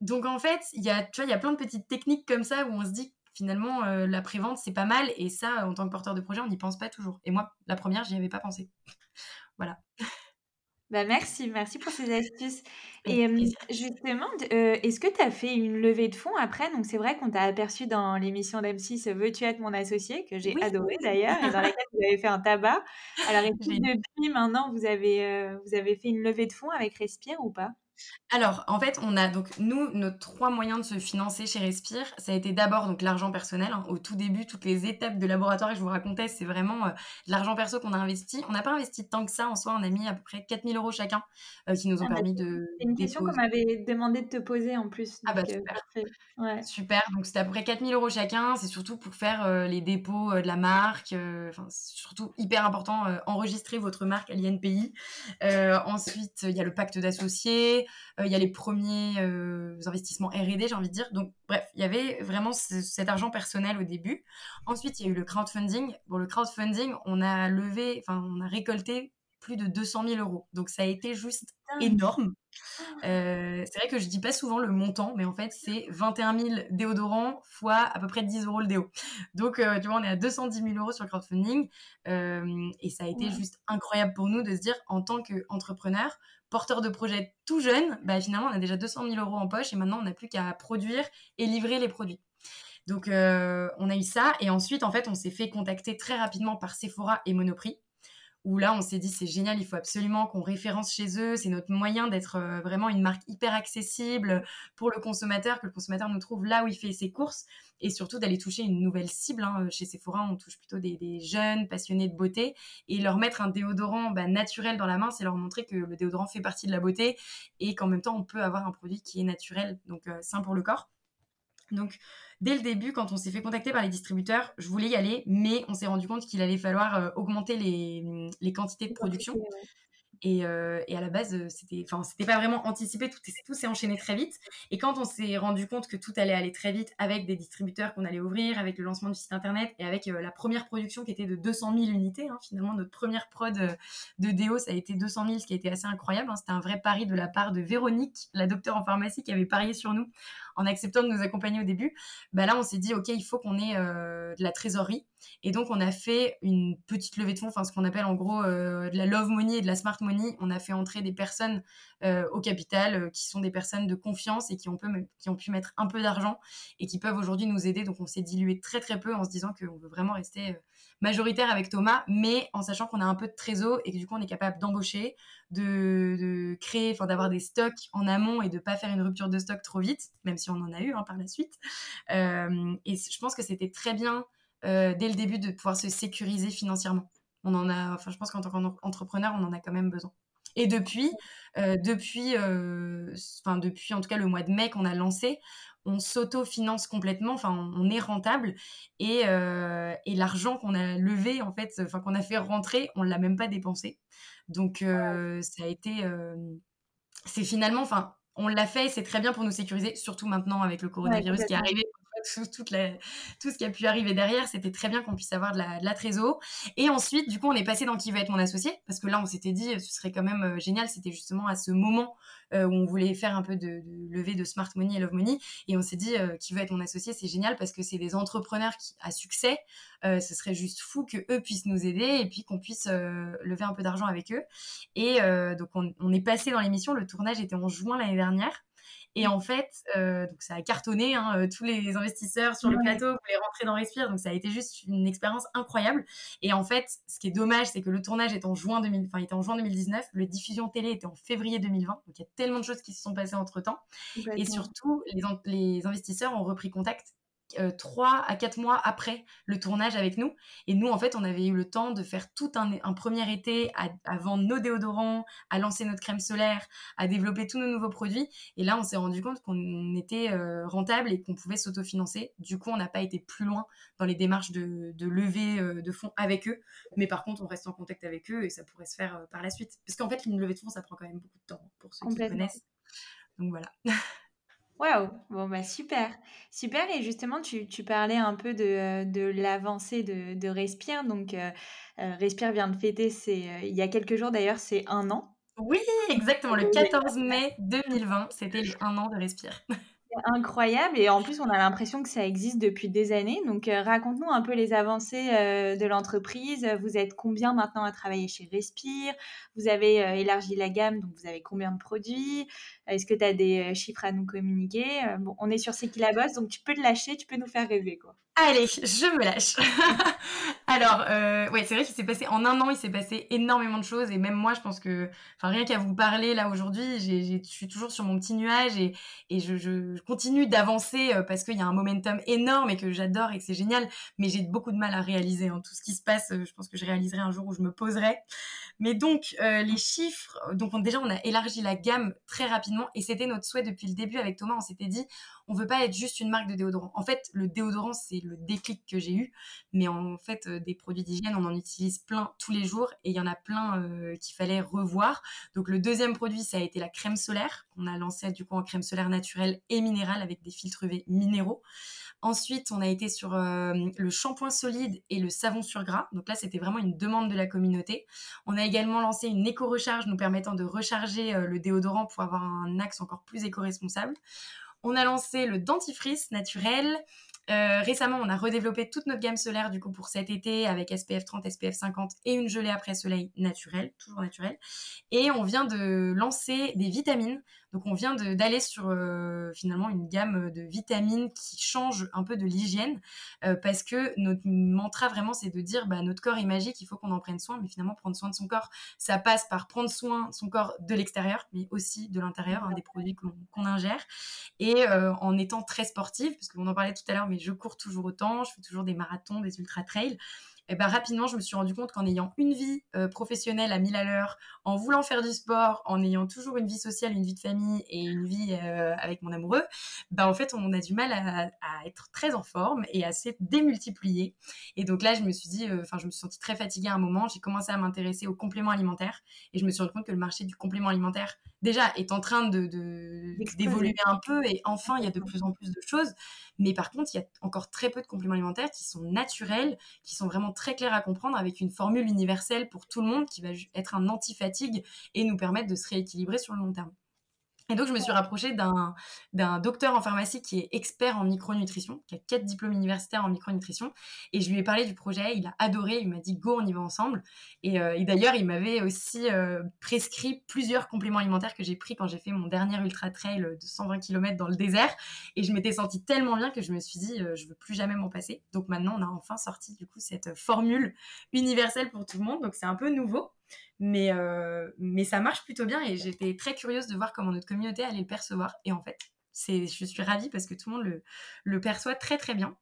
Donc en fait, il y a, tu vois, il y a plein de petites techniques comme ça où on se dit finalement, euh, la prévente, c'est pas mal. Et ça, en tant que porteur de projet, on n'y pense pas toujours. Et moi, la première, j'y avais pas pensé. voilà. Bah merci, merci pour ces astuces. Et justement, euh, est-ce que tu as fait une levée de fonds après? Donc c'est vrai qu'on t'a aperçu dans l'émission d'M6 Veux-tu être mon associé que j'ai adoré d'ailleurs et dans laquelle vous avez fait un tabac. Alors est-ce que depuis maintenant vous avez euh, vous avez fait une levée de fonds avec Respire ou pas? Alors, en fait, on a donc nous nos trois moyens de se financer chez Respire. Ça a été d'abord donc l'argent personnel. Hein. Au tout début, toutes les étapes de laboratoire que je vous racontais, c'est vraiment euh, l'argent perso qu'on a investi. On n'a pas investi tant que ça en soi. On a mis à peu près 4000 euros chacun euh, qui nous ont ah, bah, permis de. C'est une question qu'on m'avait demandé de te poser en plus. ah bah euh, super. Super. Donc c'était à peu près 4000 euros chacun. C'est surtout pour faire les dépôts de la marque. Enfin, surtout hyper important. enregistrer votre marque à l'INPI. ensuite, il y a le pacte d'associés. Euh, il y a les premiers euh, investissements R&D, j'ai envie de dire. Donc, bref, il y avait vraiment cet argent personnel au début. Ensuite, il y a eu le crowdfunding. Bon, le crowdfunding, on a levé, enfin, on a récolté plus de 200 000 euros. Donc ça a été juste énorme. Ah. Euh, c'est vrai que je dis pas souvent le montant, mais en fait c'est 21 000 déodorants fois à peu près 10 euros le déo. Donc tu vois, on est à 210 000 euros sur le crowdfunding. et ça a été juste incroyable pour nous de se dire en tant qu'entrepreneur, porteur de projet tout jeune, bah, finalement, on a déjà 200 000 euros en poche et maintenant, on n'a plus qu'à produire et livrer les produits. Donc, euh, on a eu ça. Et ensuite, en fait, on s'est fait contacter très rapidement par Sephora et Monoprix où là, on s'est dit, c'est génial, il faut absolument qu'on référence chez eux. C'est notre moyen d'être euh, vraiment une marque hyper accessible pour le consommateur, que le consommateur nous trouve là où il fait ses courses et surtout d'aller toucher une nouvelle cible. Hein. Chez Sephora, on touche plutôt des, jeunes passionnés de beauté et leur mettre un déodorant bah, naturel dans la main, c'est leur montrer que le déodorant fait partie de la beauté et qu'en même temps, on peut avoir un produit qui est naturel, donc euh, sain pour le corps. Donc, dès le début, quand on s'est fait contacter par les distributeurs, je voulais y aller, mais on s'est rendu compte qu'il allait falloir euh, augmenter les, quantités de production. Euh, et, à la base, euh, c'était, enfin, c'était pas vraiment anticipé. Tout, tout s'est enchaîné très vite. Et quand on s'est rendu compte que tout allait aller très vite avec des distributeurs qu'on allait ouvrir, avec le lancement du site internet et avec euh, la première production qui était de 200 000 unités, hein, finalement, notre première prod de déo, ça a été 200 000, ce qui a été assez incroyable. Hein. C'était un vrai pari de la part de Véronique, la docteure en pharmacie, qui avait parié sur nous en acceptant de nous accompagner au début. Bah là, on s'est dit, OK, il faut qu'on ait de la trésorerie. Et donc, on a fait une petite levée de fonds, enfin, ce qu'on appelle en gros de la love money et de la smart money on a fait entrer des personnes euh, au capital euh, qui sont des personnes de confiance et qui ont, pu mettre un peu d'argent et qui peuvent aujourd'hui nous aider. Donc on s'est dilué très très peu en se disant qu'on veut vraiment rester euh, majoritaire avec Thomas, mais en sachant qu'on a un peu de trésor et que du coup on est capable d'embaucher, de, créer, enfin d'avoir des stocks en amont et de pas faire une rupture de stock trop vite, même si on en a eu hein, par la suite. et je pense que c'était très bien dès le début de pouvoir se sécuriser financièrement. On en a, enfin je pense qu'en tant qu'entrepreneur, on en a quand même besoin. Et depuis, euh, depuis, euh, enfin depuis en tout cas le mois de mai qu'on a lancé, on s'auto-finance complètement, enfin on, est rentable et, euh, et l'argent qu'on a levé en fait, enfin qu'on a fait rentrer, on l'a même pas dépensé. Donc ça a été, c'est finalement, enfin on l'a fait, c'est très bien pour nous sécuriser, surtout maintenant avec le coronavirus qui est arrivé tout, ce qui a pu arriver derrière, c'était très bien qu'on puisse avoir de la, de trésor. Et ensuite, du coup, on est passé dans qui va être mon associé, parce que là, on s'était dit, ce serait quand même euh, génial. C'était justement à ce moment euh, où on voulait faire un peu de, levée de smart money et love money, et on s'est dit, euh, qui va être mon associé, c'est génial parce que c'est des entrepreneurs qui, à succès. ce serait juste fou que eux puissent nous aider et puis qu'on puisse lever un peu d'argent avec eux. Et donc, on, on est passé dans l'émission. Le tournage était en juin l'année dernière. Et en fait, euh, donc ça a cartonné. Hein, euh, tous les investisseurs sur le plateau voulaient rentrer dans Respire. Donc ça a été juste une expérience incroyable. Et en fait, ce qui est dommage, c'est que le tournage est en juin, 2000, enfin, était en juin 2019. Le diffusion télé était en février 2020. Donc il y a tellement de choses qui se sont passées entre temps. Et surtout, les, les investisseurs ont repris contact trois à quatre mois après le tournage avec nous. Et nous, en fait, on avait eu le temps de faire tout un, premier été à, vendre nos déodorants, à lancer notre crème solaire, à développer tous nos nouveaux produits. Et là, on s'est rendu compte qu'on était rentable et qu'on pouvait s'autofinancer. Du coup, on n'a pas été plus loin dans les démarches de, de levée de fonds avec eux. Mais par contre, on reste en contact avec eux et ça pourrait se faire par la suite. Parce qu'en fait, une levée de fonds, ça prend quand même beaucoup de temps pour ceux qui connaissent. Donc voilà. Waouh, bon bah super, super. Et justement, tu, tu parlais un peu de, de l'avancée de, de, Respire. Donc, euh, euh, Respire vient de fêter, c'est euh, il y a quelques jours d'ailleurs, c'est un an. Oui, exactement, le 14 mai 2020, c'était les un an de Respire. incroyable et en plus on a l'impression que ça existe depuis des années. Donc euh, raconte-nous un peu les avancées euh, de l'entreprise. Vous êtes combien maintenant à travailler chez Respire? Vous avez euh, élargi la gamme, donc vous avez combien de produits? Est-ce que tu as des chiffres à nous communiquer? Bon, on est sur C'est qui la bosse, donc tu peux te lâcher, tu peux nous faire rêver quoi. Allez, je me lâche. Alors, euh, ouais, c'est vrai qu'il s'est passé en un an, il s'est passé énormément de choses et même moi, je pense que, enfin, rien qu'à vous parler là aujourd'hui, je suis toujours sur mon petit nuage et, et je, je, continue d'avancer euh, parce qu'il y a un momentum énorme et que j'adore et que c'est génial, mais j'ai beaucoup de mal à réaliser hein, tout ce qui se passe. Euh, je pense que je réaliserai un jour où je me poserai. Mais donc, euh, les chiffres, donc déjà, on a élargi la gamme très rapidement et c'était notre souhait depuis le début avec Thomas. On s'était dit, on veut pas être juste une marque de déodorant. En fait, le déodorant, c'est le déclic que j'ai eu. Mais en fait, euh, des produits d'hygiène, on en utilise plein tous les jours et il y en a plein euh, qu'il fallait revoir. Donc, le deuxième produit, ça a été la crème solaire qu'on a lancé du coup en crème solaire naturelle et minérale avec des filtres UV minéraux. Ensuite, on a été sur euh, le shampoing solide et le savon sur gras. Donc là, c'était vraiment une demande de la communauté. On a également lancé une éco-recharge nous permettant de recharger le déodorant pour avoir un axe encore plus éco-responsable. On a lancé le dentifrice naturel. Euh, récemment, on a redéveloppé toute notre gamme solaire du coup pour cet été avec SPF 30, SPF 50 et une gelée après soleil naturelle, toujours naturelle. Et on vient de lancer des vitamines donc on vient d'aller sur euh, finalement une gamme de vitamines qui change un peu de l'hygiène euh, parce que notre mantra vraiment c'est de dire bah, notre corps est magique, il faut qu'on en prenne soin, mais finalement prendre soin de son corps, ça passe par prendre soin de son corps de l'extérieur, mais aussi de l'intérieur, hein, des produits qu'on ingère, et euh, en étant très sportive, parce qu'on en parlait tout à l'heure, mais je cours toujours autant, je fais toujours des marathons, des ultra trails et eh ben, rapidement, je me suis rendu compte qu'en ayant une vie euh, professionnelle à 1000 à l'heure, en voulant faire du sport, en ayant toujours une vie sociale, une vie de famille et une vie euh, avec mon amoureux, ben, en fait, on a du mal à, être très en forme et à se démultiplier. Et donc là, je me suis dit, euh, enfin, je me suis sentie très fatiguée à un moment. J'ai commencé à m'intéresser aux compléments alimentaires et je me suis rendu compte que le marché du complément alimentaire, déjà, est en train de, d'évoluer un peu et enfin, il y a de plus en plus de choses. Mais par contre, il y a encore très peu de compléments alimentaires qui sont naturels, qui sont vraiment très clairs à comprendre avec une formule universelle pour tout le monde qui va être un anti-fatigue et nous permettre de se rééquilibrer sur le long terme. Et donc, je me suis rapprochée d'un, docteur en pharmacie qui est expert en micronutrition, qui a quatre diplômes universitaires en micronutrition. Et je lui ai parlé du projet, il a adoré, il m'a dit go, on y va ensemble. Et, euh, d'ailleurs, il m'avait aussi euh, prescrit plusieurs compléments alimentaires que j'ai pris quand j'ai fait mon dernier ultra trail de 120 km dans le désert. Et je m'étais sentie tellement bien que je me suis dit, euh, je veux plus jamais m'en passer. Donc maintenant, on a enfin sorti du coup cette formule universelle pour tout le monde. Donc c'est un peu nouveau. Mais, euh, mais ça marche plutôt bien et j'étais très curieuse de voir comment notre communauté allait le percevoir. Et en fait, c'est, je suis ravie parce que tout le monde le, le perçoit très très bien.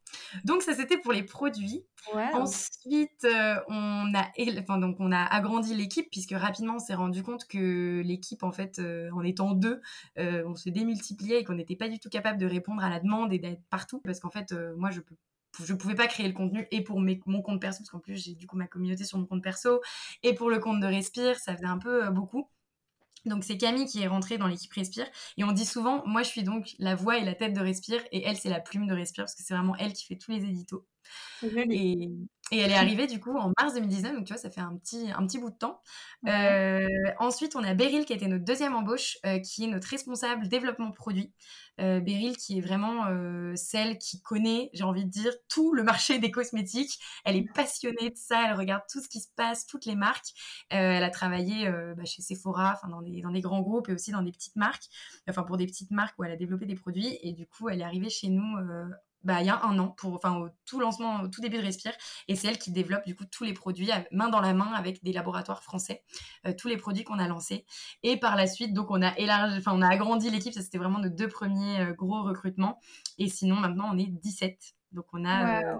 Donc ça c'était pour les produits. Ensuite, euh, on a, enfin, donc on a agrandi l'équipe puisque rapidement on s'est rendu compte que l'équipe en fait, euh, en étant deux, on se démultipliait et qu'on n'était pas du tout capable de répondre à la demande et d'être partout parce qu'en fait moi je peux je pouvais pas créer le contenu et pour mon compte perso parce qu'en plus j'ai du coup ma communauté sur mon compte perso et pour le compte de Respire ça faisait un peu euh, beaucoup. Donc c'est Camille qui est rentrée dans l'équipe Respire et on dit souvent moi je suis donc la voix et la tête de Respire et elle c'est la plume de Respire parce que c'est vraiment elle qui fait tous les éditos et, et, elle est arrivée du coup en mars 2019, donc tu vois, ça fait un petit, un petit bout de temps. Euh, ensuite, on a Beryl qui était notre deuxième embauche, euh, qui est notre responsable développement produit. Euh, Beryl qui est vraiment euh, celle qui connaît, j'ai envie de dire, tout le marché des cosmétiques. Elle est passionnée de ça, elle regarde tout ce qui se passe, toutes les marques. elle a travaillé bah, chez Sephora, enfin dans des, dans des grands groupes et aussi dans des petites marques, enfin pour des petites marques où elle a développé des produits. Et du coup, elle est arrivée chez nous bah, il y a un an, pour, enfin, au tout lancement, au tout début de Respire. Et c'est elle qui développe du coup tous les produits main dans la main avec des laboratoires français, euh, tous les produits qu'on a lancés. Et par la suite, donc on a élargi, enfin, on a agrandi l'équipe. Ça, c'était vraiment nos deux premiers euh, gros recrutements. Et sinon, maintenant, on est 17 Donc on a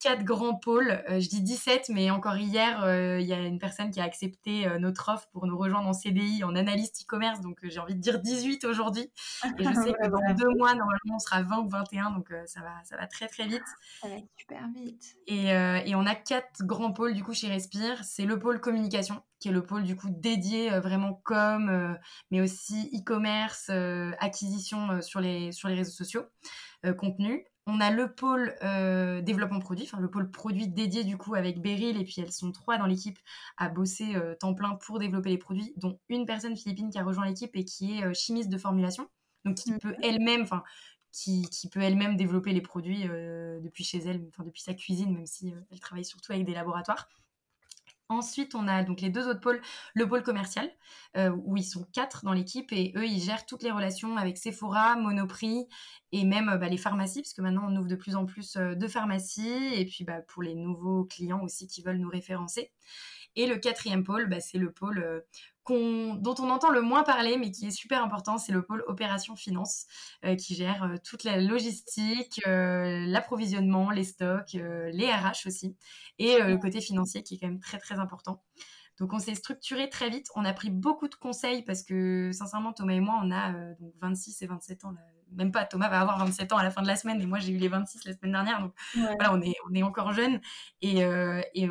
quatre grands pôles. je dis 17, mais encore hier, il y a une personne qui a accepté notre offre pour nous rejoindre en CDI, en analyste e-commerce. Donc j'ai envie de dire 18 aujourd'hui. Et je sais que dans deux mois, normalement, on sera 20 ou 21. Donc ça, va, ça va très, très vite. Ça va super vite. Et, et on a quatre grands pôles du coup chez Respire. C'est le pôle communication, qui est le pôle du coup dédié vraiment com, mais aussi e-commerce, acquisition sur, les, sur les réseaux sociaux, contenu. On a le pôle euh, développement produit, enfin le pôle produit dédié du coup avec Beryl, et puis elles sont trois dans l'équipe à bosser euh, temps plein pour développer les produits, dont une personne philippine qui a rejoint l'équipe et qui est euh, chimiste de formulation, donc qui peut elle-même, enfin qui, peut elle-même développer les produits depuis chez elle, enfin depuis sa cuisine, même si elle travaille surtout avec des laboratoires. Ensuite, on a donc les deux autres pôles, le pôle commercial, euh, où ils sont quatre dans l'équipe et eux, ils gèrent toutes les relations avec Sephora, Monoprix et même euh, bah, les pharmacies, parce que maintenant, on ouvre de plus en plus euh, de pharmacies et puis bah, pour les nouveaux clients aussi qui veulent nous référencer. Et le quatrième pôle, bah, c'est le pôle dont on entend le moins parler, mais qui est super important, c'est le pôle opération finance, euh, qui gère euh, toute la logistique, euh, l'approvisionnement, les stocks, les RH aussi, et le côté financier qui est quand même très très important. Donc on s'est structuré très vite, on a pris beaucoup de conseils parce que sincèrement Thomas et moi on a donc 26 et 27 ans même pas Thomas va avoir 27 ans à la fin de la semaine et moi j'ai eu les 26 la semaine dernière donc voilà on est on est encore jeunes. Et, et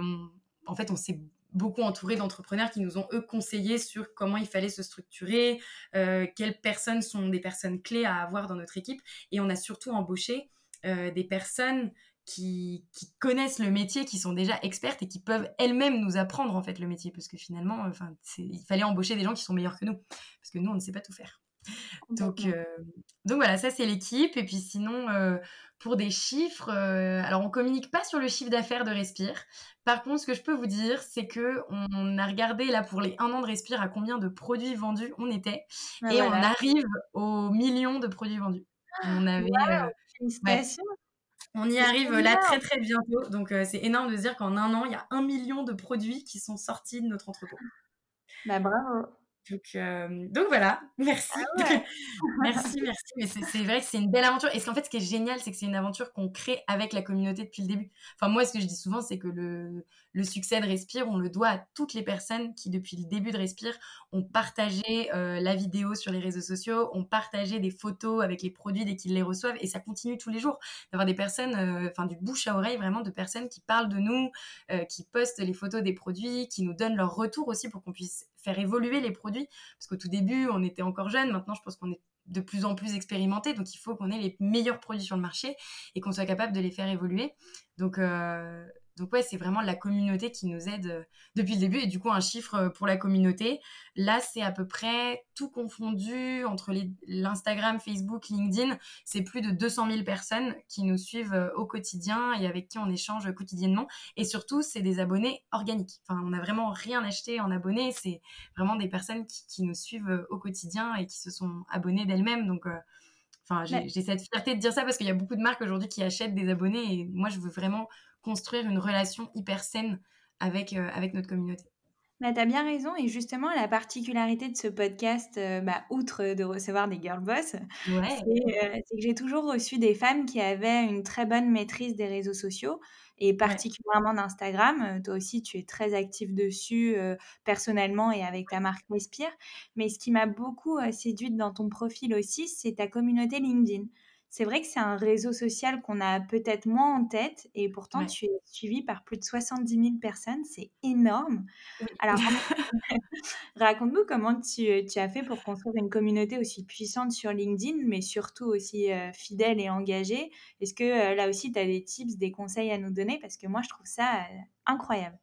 en fait on s'est beaucoup entouré d'entrepreneurs qui nous ont, eux, conseillé sur comment il fallait se structurer, euh, quelles personnes sont des personnes clés à avoir dans notre équipe. Et on a surtout embauché euh, des personnes qui, connaissent le métier, qui sont déjà expertes et qui peuvent elles-mêmes nous apprendre, en fait, le métier. Parce que finalement, enfin, il fallait embaucher des gens qui sont meilleurs que nous. Parce que nous, on ne sait pas tout faire. Donc, euh, donc voilà, ça c'est l'équipe. Et puis sinon, pour des chiffres, alors on communique pas sur le chiffre d'affaires de Respire. Par contre, ce que je peux vous dire, c'est que on a regardé là pour les un an de Respire à combien de produits vendus on était, ah, et on arrive aux millions de produits vendus. On avait, On y arrive là très très bientôt. Donc c'est énorme de se dire qu'en un an, il y a un million de produits qui sont sortis de notre entrepôt. Bah bravo. Donc, euh, donc voilà, merci. Ah merci, merci. Mais c'est vrai que c'est une belle aventure. Et ce qu'en fait, ce qui est génial, c'est que c'est une aventure qu'on crée avec la communauté depuis le début. Enfin, moi, ce que je dis souvent, c'est que le, le, succès de Respire, on le doit à toutes les personnes qui, depuis le début de Respire, ont partagé euh, la vidéo sur les réseaux sociaux, ont partagé des photos avec les produits dès qu'ils les reçoivent. Et ça continue tous les jours d'avoir des personnes, euh, enfin, du bouche à oreille, vraiment, de personnes qui parlent de nous, qui postent les photos des produits, qui nous donnent leur retour aussi pour qu'on puisse faire évoluer les produits. Parce qu'au tout début, on était encore jeunes. Maintenant, je pense qu'on est de plus en plus expérimenté. Donc, il faut qu'on ait les meilleurs produits sur le marché et qu'on soit capable de les faire évoluer. Donc, euh, donc ouais, c'est vraiment la communauté qui nous aide euh, depuis le début. Et du coup, un chiffre euh, pour la communauté, là, c'est à peu près tout confondu entre l'Instagram, Facebook, LinkedIn. C'est plus de 200 000 personnes qui nous suivent euh, au quotidien et avec qui on échange quotidiennement. Et surtout, c'est des abonnés organiques. Enfin, on n'a vraiment rien acheté en abonnés. C'est vraiment des personnes qui, nous suivent au quotidien et qui se sont abonnées d'elles-mêmes. Donc, Enfin, j'ai cette fierté de dire ça parce qu'il y a beaucoup de marques aujourd'hui qui achètent des abonnés et moi, je veux vraiment construire une relation hyper saine avec, euh, avec notre communauté. Bah, tu as bien raison. Et justement, la particularité de ce podcast, euh, bah, outre de recevoir des girl boss, euh, c'est que j'ai toujours reçu des femmes qui avaient une très bonne maîtrise des réseaux sociaux et particulièrement d'Instagram. Toi aussi, tu es très active dessus personnellement et avec ta marque Respire. Mais ce qui m'a beaucoup séduite dans ton profil aussi, c'est ta communauté LinkedIn c'est vrai que c'est un réseau social qu'on a peut-être moins en tête et pourtant tu es suivi par plus de 70 000 personnes, c'est énorme. Alors, raconte-nous comment tu, as fait pour construire une communauté aussi puissante sur LinkedIn, mais surtout aussi euh, fidèle et engagée. Est-ce que euh, là aussi, tu as des tips, des conseils à nous donner? Parce que moi, je trouve ça euh, incroyable.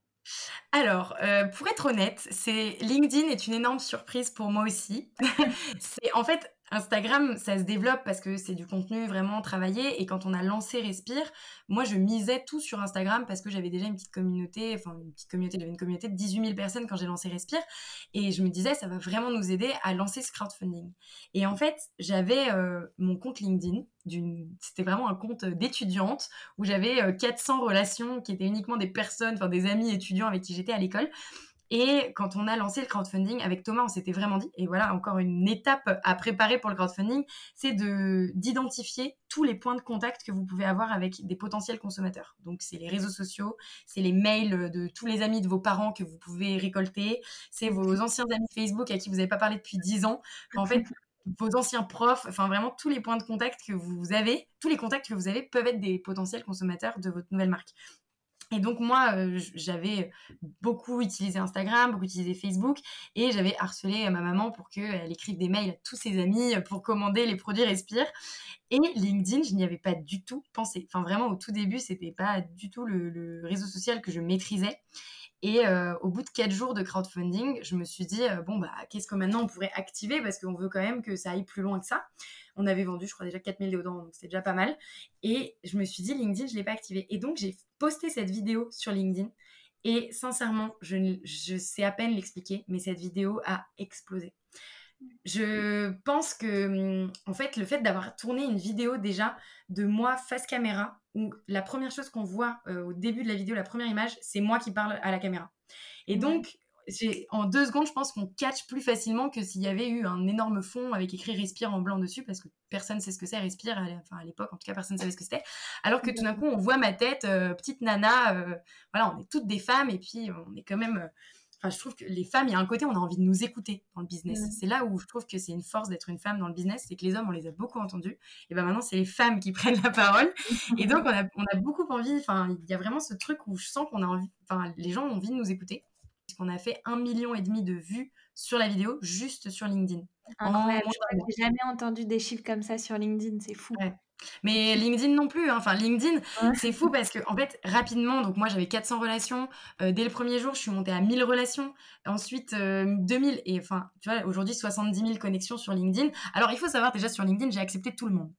Alors, pour être honnête, c'est LinkedIn est une énorme surprise pour moi aussi. c'est en fait Instagram, ça se développe parce que c'est du contenu vraiment travaillé. Et quand on a lancé Respire, moi, je misais tout sur Instagram parce que j'avais déjà une petite communauté, enfin, une petite communauté, j'avais une communauté de 18 000 personnes quand j'ai lancé Respire. Et je me disais, ça va vraiment nous aider à lancer ce crowdfunding. Et en fait, j'avais euh, mon compte LinkedIn. C'était vraiment un compte d'étudiante où j'avais 400 euh, relations qui étaient uniquement des personnes, enfin des amis étudiants avec qui j'étais à l'école. Et quand on a lancé le crowdfunding avec Thomas, on s'était vraiment dit, et voilà encore une étape à préparer pour le crowdfunding, c'est de d'identifier tous les points de contact que vous pouvez avoir avec des potentiels consommateurs. Donc c'est les réseaux sociaux, c'est les mails de tous les amis de vos parents que vous pouvez récolter, c'est vos anciens amis Facebook à qui vous n'avez pas parlé depuis 10 ans. en fait, vos anciens profs, enfin vraiment tous les points de contact que vous avez, tous les contacts que vous avez peuvent être des potentiels consommateurs de votre nouvelle marque. Et donc moi, euh, j'avais beaucoup utilisé Instagram, beaucoup utilisé Facebook, et j'avais harcelé ma maman pour qu'elle écrive des mails à tous ses amis pour commander les produits Respire. Et LinkedIn, je n'y avais pas du tout pensé. Enfin vraiment, au tout début, c'était pas du tout le, réseau social que je maîtrisais. Et euh, au bout de quatre jours de crowdfunding, je me suis dit, euh, bon, bah, qu'est-ce que maintenant on pourrait activer? Parce qu'on veut quand même que ça aille plus loin que ça. On avait vendu, je crois, déjà 4000 déodorants, donc c'était déjà pas mal. Et je me suis dit, LinkedIn, je ne l'ai pas activé. Et donc, j'ai posté cette vidéo sur LinkedIn. Et sincèrement, je sais à peine l'expliquer, mais cette vidéo a explosé. Je pense que, hum, en fait, le fait d'avoir tourné une vidéo déjà de moi face caméra, où la première chose qu'on voit euh, au début de la vidéo, la première image, c'est moi qui parle à la caméra. Et donc, en deux secondes, je pense qu'on catch plus facilement que s'il y avait eu un énorme fond avec écrit respire en blanc dessus, parce que personne ne sait ce que c'est respire. Enfin, à l'époque, en tout cas, personne ne savait ce que c'était. Alors que tout d'un coup, on voit ma tête, euh, petite nana. Euh, voilà, on est toutes des femmes et puis on est quand même. Enfin, je trouve que les femmes, il y a un côté, on a envie de nous écouter dans le business. C'est là où je trouve que c'est une force d'être une femme dans le business, c'est que les hommes, on les a beaucoup entendus. Et ben maintenant, c'est les femmes qui prennent la parole. Et donc, on a, on a beaucoup envie. Enfin, il y a vraiment ce truc où je sens qu'on a envie. Enfin, les gens ont envie de nous écouter qu'on a fait un million et demi de vues sur la vidéo juste sur LinkedIn. Incroyable, je jamais entendu des chiffres comme ça sur LinkedIn, c'est fou. Mais LinkedIn non plus. Hein. Enfin, LinkedIn, c'est fou parce que, en fait, rapidement, donc moi j'avais 400 relations. Euh, dès le premier jour, je suis montée à 1000 relations. Ensuite, 2000. Euh, et enfin, tu vois, aujourd'hui, 70 000 connexions sur LinkedIn. Alors, il faut savoir déjà sur LinkedIn, j'ai accepté tout le monde.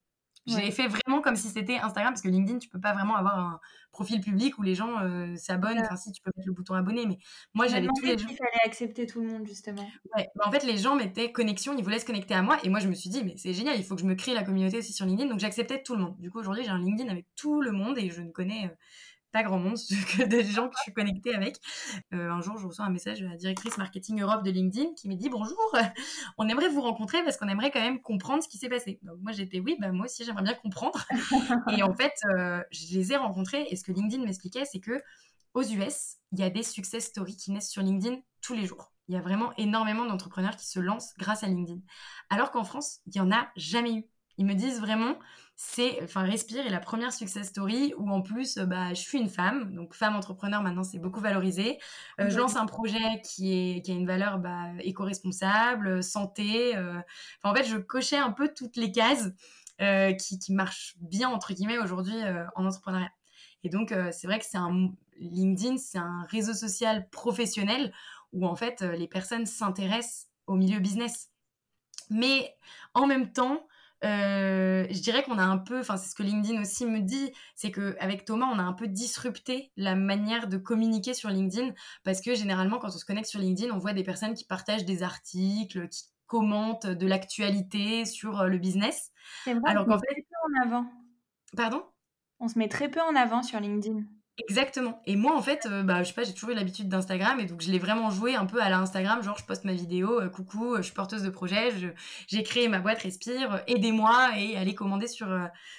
J'ai fait vraiment comme si c'était Instagram, parce que LinkedIn, tu peux pas vraiment avoir un profil public où les gens euh, s'abonnent. Enfin, si, tu peux mettre le bouton abonner, mais moi, j'avais tous les gens. Il fallait accepter tout le monde, justement. Ouais, bah, en fait, les gens mettaient connexion, ils voulaient se connecter à moi, et moi, je me suis dit, mais c'est génial, il faut que je me crée la communauté aussi sur LinkedIn, donc j'acceptais tout le monde. Du coup, aujourd'hui, j'ai un LinkedIn avec tout le monde, et je ne connais euh, pas grand monde, que des gens que je suis connectée avec. Euh, un jour, je reçois un message de la directrice marketing Europe de LinkedIn qui me dit bonjour, on aimerait vous rencontrer parce qu'on aimerait quand même comprendre ce qui s'est passé. Donc moi j'étais oui, bah moi aussi j'aimerais bien comprendre. et en fait, euh, je les ai rencontrés et ce que LinkedIn m'expliquait, c'est que aux US, il y a des success stories qui naissent sur LinkedIn tous les jours. Il y a vraiment énormément d'entrepreneurs qui se lancent grâce à LinkedIn. Alors qu'en France, il n'y en a jamais eu. Ils me disent vraiment, c'est, enfin, Respire est la première success story où en plus, bah, je suis une femme, donc femme entrepreneur maintenant c'est beaucoup valorisé. Euh, je lance un projet qui est qui a une valeur bah, éco-responsable, santé. Euh, enfin, en fait, je cochais un peu toutes les cases euh, qui, qui marchent bien entre guillemets aujourd'hui en entrepreneuriat. Et donc, c'est vrai que c'est un LinkedIn, c'est un réseau social professionnel où en fait les personnes s'intéressent au milieu business. Mais en même temps, euh, je dirais qu'on a un peu, enfin c'est ce que LinkedIn aussi me dit, c'est qu'avec Thomas, on a un peu disrupté la manière de communiquer sur LinkedIn parce que généralement quand on se connecte sur LinkedIn, on voit des personnes qui partagent des articles, qui commentent de l'actualité sur euh, le business. Alors qu'en fait, peu en avant. Pardon? On se met très peu en avant sur LinkedIn. Exactement. Et moi, en fait, euh, bah, je sais pas, j'ai toujours eu l'habitude d'Instagram et donc je l'ai vraiment joué un peu à l'Instagram. Genre, je poste ma vidéo, euh, coucou, euh, je suis porteuse de projet, j'ai créé ma boîte Respire, aidez-moi et allez commander sur,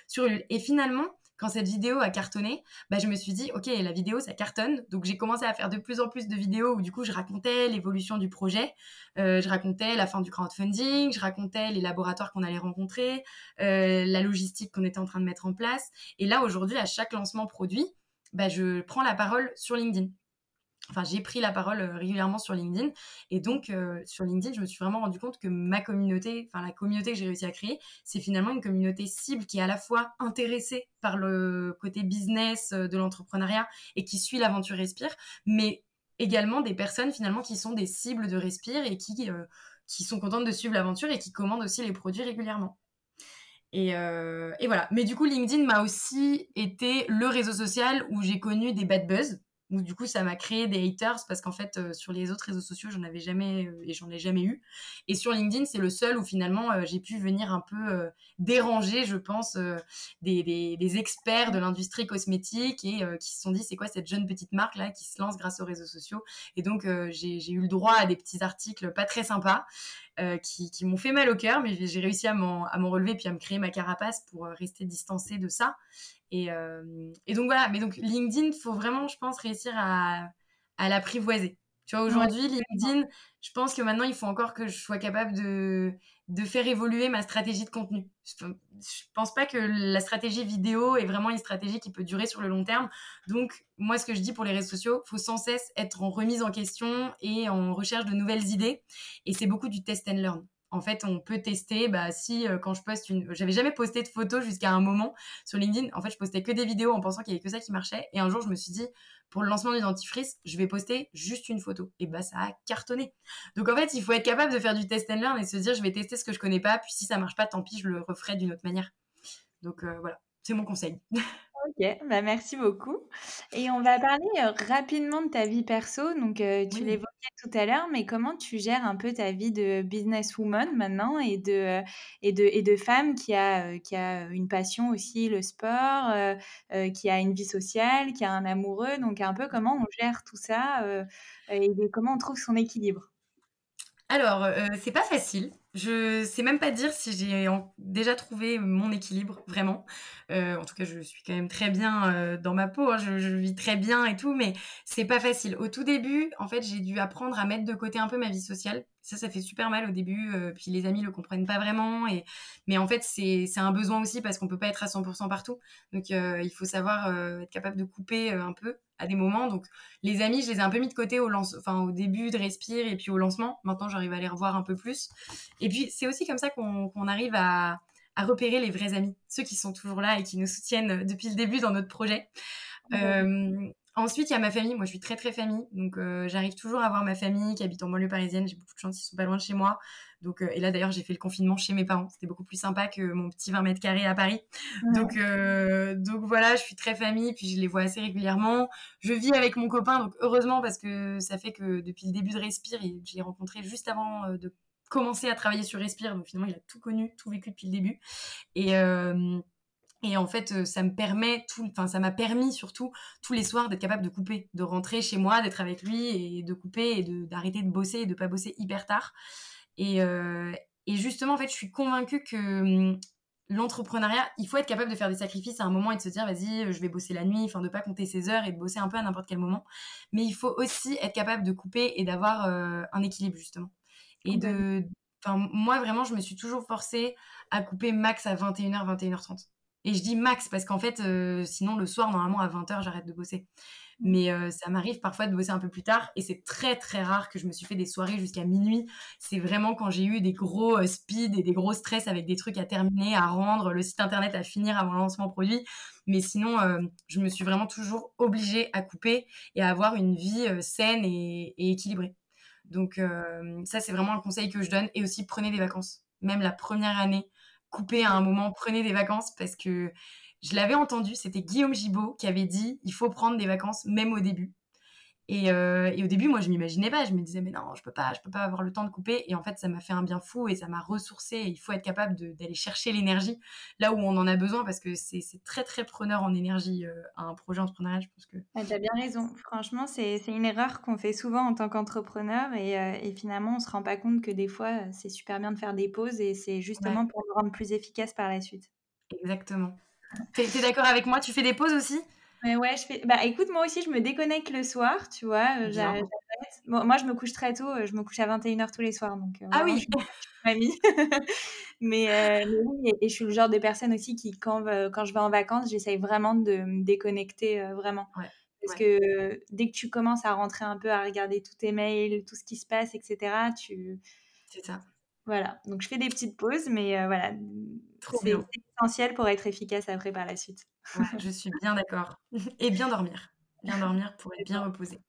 sur Et finalement, quand cette vidéo a cartonné, bah, je me suis dit, ok, la vidéo, ça cartonne. Donc, j'ai commencé à faire de plus en plus de vidéos où, du coup, je racontais l'évolution du projet, je racontais la fin du crowdfunding, je racontais les laboratoires qu'on allait rencontrer, la logistique qu'on était en train de mettre en place. Et là, aujourd'hui, à chaque lancement produit, bah, je prends la parole sur LinkedIn. Enfin, j'ai pris la parole euh, régulièrement sur LinkedIn. Et donc, euh, sur LinkedIn, je me suis vraiment rendu compte que ma communauté, enfin, la communauté que j'ai réussi à créer, c'est finalement une communauté cible qui est à la fois intéressée par le côté business euh, de l'entrepreneuriat et qui suit l'aventure Respire, mais également des personnes finalement qui sont des cibles de Respire et qui, qui sont contentes de suivre l'aventure et qui commandent aussi les produits régulièrement. Euh, et, voilà. Mais du coup, LinkedIn m'a aussi été le réseau social où j'ai connu des bad buzz. Donc, du coup, ça m'a créé des haters parce qu'en fait, euh, sur les autres réseaux sociaux, j'en avais jamais euh, et j'en ai jamais eu. Et sur LinkedIn, c'est le seul où finalement j'ai pu venir un peu déranger, je pense, des, des, des, experts de l'industrie cosmétique et qui se sont dit c'est quoi cette jeune petite marque là qui se lance grâce aux réseaux sociaux? Et donc, j'ai eu le droit à des petits articles pas très sympas. Qui, qui m'ont fait mal au cœur, mais j'ai réussi à m'en relever puis à me créer ma carapace pour rester distancée de ça. Et, euh, et, donc voilà, mais donc LinkedIn, il faut vraiment, je pense, réussir à, à l'apprivoiser. Tu vois, aujourd'hui, LinkedIn, je pense que maintenant, il faut encore que je sois capable de, de faire évoluer ma stratégie de contenu. Je, pense pas que la stratégie vidéo est vraiment une stratégie qui peut durer sur le long terme. Donc, moi, ce que je dis pour les réseaux sociaux, faut sans cesse être en remise en question et en recherche de nouvelles idées. Et c'est beaucoup du test and learn en fait, on peut tester. Bah, si euh, quand je poste une, j'avais jamais posté de photos jusqu'à un moment sur LinkedIn. En fait, je postais que des vidéos en pensant qu'il y avait que ça qui marchait. Et un jour, je me suis dit, pour le lancement du dentifrice, je vais poster juste une photo. Et bah, ça a cartonné. Donc en fait, il faut être capable de faire du test and learn et se dire, je vais tester ce que je connais pas. Puis si ça marche pas, tant pis, je le referai d'une autre manière. Donc euh, voilà, c'est mon conseil. OK, bah, merci beaucoup et on va parler, rapidement de ta vie perso. Donc, tu l'évoquais tout à l'heure, mais comment tu gères un peu ta vie de businesswoman maintenant et de, et de et de femme qui a, qui a une passion aussi, le sport, qui a une vie sociale, qui a un amoureux? Donc un peu comment on gère tout ça, et comment on trouve son équilibre? Alors, c'est pas facile. Je sais même pas dire si j'ai déjà trouvé mon équilibre, vraiment. Euh, en tout cas, je suis quand même très bien euh, dans ma peau, hein, je, je, vis très bien et tout, mais c'est pas facile. Au tout début, en fait, j'ai dû apprendre à mettre de côté un peu ma vie sociale. Ça, ça fait super mal au début, euh, puis les amis le comprennent pas vraiment. Et... Mais en fait, c'est un besoin aussi parce qu'on peut pas être à 100% partout. Donc, euh, il faut savoir euh, être capable de couper un peu à des moments. Donc, les amis, je les ai un peu mis de côté au, lance... enfin, au début de Respire et puis au lancement. Maintenant, j'arrive à les revoir un peu plus. Et puis, c'est aussi comme ça qu'on arrive à à repérer les vrais amis, ceux qui sont toujours là et qui nous soutiennent depuis le début dans notre projet. Euh, ensuite, il y a ma famille. Moi, je suis très, très famille. Donc, euh, j'arrive toujours à voir ma famille qui habite en banlieue parisienne. J'ai beaucoup de chance, ils sont pas loin de chez moi. Donc, euh, et là, d'ailleurs, j'ai fait le confinement chez mes parents. C'était beaucoup plus sympa que mon petit 20 mètres carrés à Paris. Donc, donc voilà, je suis très famille. Puis, je les vois assez régulièrement. Je vis avec mon copain. Donc, heureusement, parce que ça fait que depuis le début de Respire, je l'ai rencontré juste avant de commencé à travailler sur Respire. Donc finalement, il a tout connu, tout vécu depuis le début. Et, euh, et en fait, euh, ça me permet, tout, enfin, ça m'a permis surtout tous les soirs d'être capable de couper, de rentrer chez moi, d'être avec lui et de couper et d'arrêter de, bosser et de pas bosser hyper tard. Et, euh, et justement, en fait, je suis convaincue que hum, l'entrepreneuriat, il faut être capable de faire des sacrifices à un moment et de se dire, vas-y, je vais bosser la nuit, enfin, de pas compter ses heures et de bosser un peu à n'importe quel moment. Mais il faut aussi être capable de couper et d'avoir un équilibre, justement. Et de. Enfin, moi, vraiment, je me suis toujours forcée à couper max à 21h, 21h30. Et je dis max parce qu'en fait, euh, sinon, le soir, normalement, à 20h, j'arrête de bosser. Mais euh, ça m'arrive parfois de bosser un peu plus tard et c'est très très rare que je me suis fait des soirées jusqu'à minuit. C'est vraiment quand j'ai eu des gros euh, speed et des gros stress avec des trucs à terminer, à rendre, le site internet à finir avant le lancement produit. Mais sinon, je me suis vraiment toujours obligée à couper et à avoir une vie saine et équilibrée. Donc euh, ça, c'est vraiment un conseil que je donne. Et aussi, prenez des vacances. Même la première année, coupez à un moment, prenez des vacances parce que je l'avais entendu, c'était Guillaume Gibaud qui avait dit il faut prendre des vacances même au début. Euh, et, au début, moi, je m'imaginais pas. Je me disais, mais non, je peux pas, je peux pas avoir le temps de couper. Et en fait, ça m'a fait un bien fou et ça m'a ressourcé. il faut être capable d'aller chercher l'énergie là où on en a besoin parce que c'est très, très preneur en énergie euh, un projet entrepreneurial. Je pense que. Ah, tu as bien raison. Franchement, c'est une erreur qu'on fait souvent en tant qu'entrepreneur et, euh, et, finalement, on se rend pas compte que des fois, c'est super bien de faire des pauses et c'est justement pour nous rendre plus efficaces par la suite. Exactement. Tu es d'accord avec moi? Tu fais des pauses aussi? Mais ouais, je fais. Bah écoute, moi aussi, je me déconnecte le soir, tu vois. Moi, je me couche très tôt. Je me couche à 21h tous les soirs. Donc, euh, ah oui mamie. mais, oui, et, je suis le genre de personne aussi qui, quand, quand je vais en vacances, j'essaye vraiment de me déconnecter vraiment. Parce que dès que tu commences à rentrer un peu, à regarder tous tes mails, tout ce qui se passe, etc., tu. C'est ça. Voilà, donc je fais des petites pauses, mais voilà, c'est essentiel pour être efficace après par la suite. je suis bien d'accord. Et bien dormir. Bien dormir pour être bien reposé.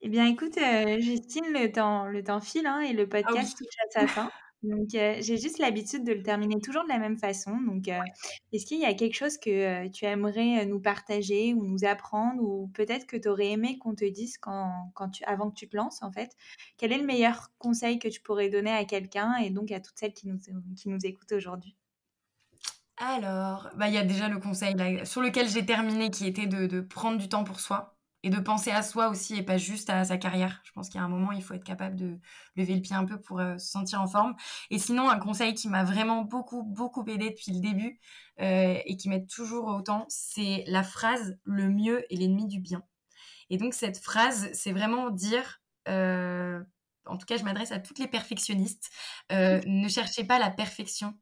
Eh bien, écoute, Justine, le temps, le temps file hein, et le ah podcast touche à sa fin. Donc, j'ai juste l'habitude de le terminer toujours de la même façon. Donc, est-ce qu'il y a quelque chose que tu aimerais nous partager ou nous apprendre ou peut-être que tu aurais aimé qu'on te dise quand, quand tu, avant que tu te lances, en fait? Quel est le meilleur conseil que tu pourrais donner à quelqu'un et donc à toutes celles qui nous, qui nous écoutent aujourd'hui? Alors, bah, il y a déjà le conseil là, sur lequel j'ai terminé qui était de, de prendre du temps pour soi et de penser à soi aussi et pas juste à sa carrière. Je pense qu'il y a un moment, il faut être capable de lever le pied un peu pour euh, se sentir en forme. Et sinon, un conseil qui m'a vraiment beaucoup, beaucoup aidé depuis le début euh, et qui m'aide toujours autant, c'est la phrase le mieux est l'ennemi du bien. Et donc, cette phrase, c'est vraiment dire. Euh, en tout cas, je m'adresse à toutes les perfectionnistes. Ne cherchez pas la perfection,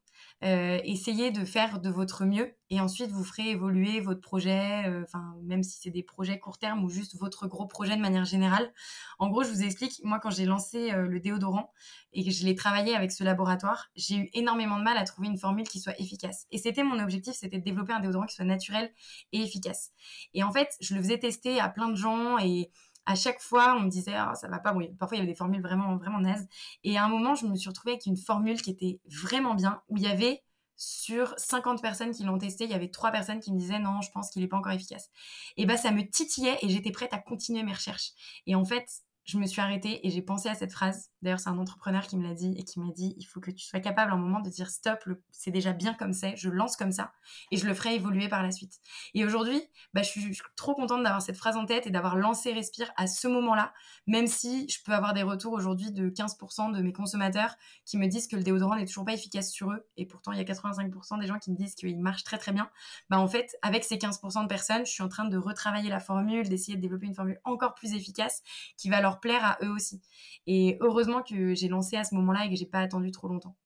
euh, essayez de faire de votre mieux et ensuite vous ferez évoluer votre projet, euh, même si c'est des projets court terme ou juste votre gros projet de manière générale. En gros, je vous explique, moi quand j'ai lancé euh, le déodorant et que je l'ai travaillé avec ce laboratoire, j'ai eu énormément de mal à trouver une formule qui soit efficace. Et c'était mon objectif, c'était de développer un déodorant qui soit naturel et efficace. Et en fait, je le faisais tester à plein de gens et à chaque fois, on me disait, ah, ça va pas. Bon, parfois, il y avait des formules vraiment, vraiment nazes. Et à un moment, je me suis retrouvée avec une formule qui était vraiment bien, où il y avait sur 50 personnes qui l'ont testé, il y avait trois personnes qui me disaient non, je pense qu'il n'est pas encore efficace. Et bah ça me titillait et j'étais prête à continuer mes recherches. Et en fait, je me suis arrêtée et j'ai pensé à cette phrase. D'ailleurs, c'est un entrepreneur qui me l'a dit et qui m'a dit il faut que tu sois capable à un moment de dire stop, c'est déjà bien comme c'est, je lance comme ça et je le ferai évoluer par la suite. Et aujourd'hui, bah, je, suis, trop contente d'avoir cette phrase en tête et d'avoir lancé Respire à ce moment-là, même si je peux avoir des retours aujourd'hui de 15% de mes consommateurs qui me disent que le déodorant n'est toujours pas efficace sur eux et pourtant il y a 85% des gens qui me disent qu'il marche très très bien. Bah, en fait, avec ces 15% de personnes, je suis en train de retravailler la formule, d'essayer de développer une formule encore plus efficace qui va leur plaire à eux aussi. Et heureusement que j'ai lancé à ce moment-là et que j'ai pas attendu trop longtemps.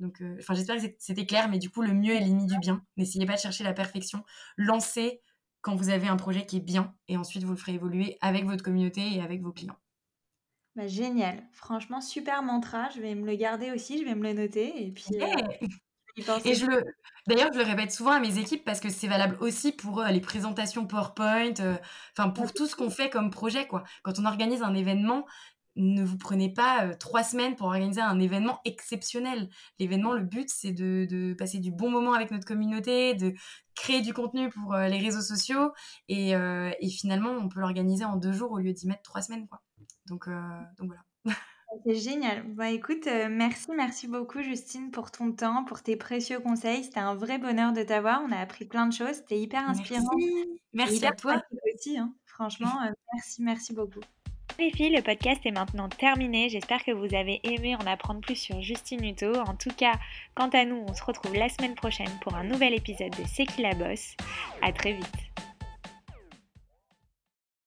Donc, euh, enfin, j'espère que c'était clair, mais du coup, le mieux est l'ennemi du bien. N'essayez pas de chercher la perfection. Lancez quand vous avez un projet qui est bien et ensuite vous le ferez évoluer avec votre communauté et avec vos clients. Bah, génial. Franchement, super mantra. Je vais me le garder aussi, je vais me le noter. Et puis, euh, et je le, d'ailleurs, je le répète souvent à mes équipes parce que c'est valable aussi pour euh, les présentations PowerPoint, euh, enfin pour tout ce qu'on fait comme projet, quoi. Quand on organise un événement, ne vous prenez pas euh, trois semaines pour organiser un événement exceptionnel. L'événement, le but, c'est de, de, passer du bon moment avec notre communauté, de créer du contenu pour les réseaux sociaux, et, et, finalement, on peut l'organiser en deux jours au lieu d'y mettre trois semaines, quoi. Donc, donc voilà. C'est génial. Bah, écoute, euh, merci, merci beaucoup Justine pour ton temps, pour tes précieux conseils. C'était un vrai bonheur de t'avoir. On a appris plein de choses. C'était hyper inspirant. Merci, à toi. aussi, hein. Franchement, euh, merci, merci beaucoup. Les filles, le podcast est maintenant terminé. J'espère que vous avez aimé en apprendre plus sur Justine Hutto. En tout cas, quant à nous, on se retrouve la semaine prochaine pour un nouvel épisode de C'est qui la bosse? À très vite.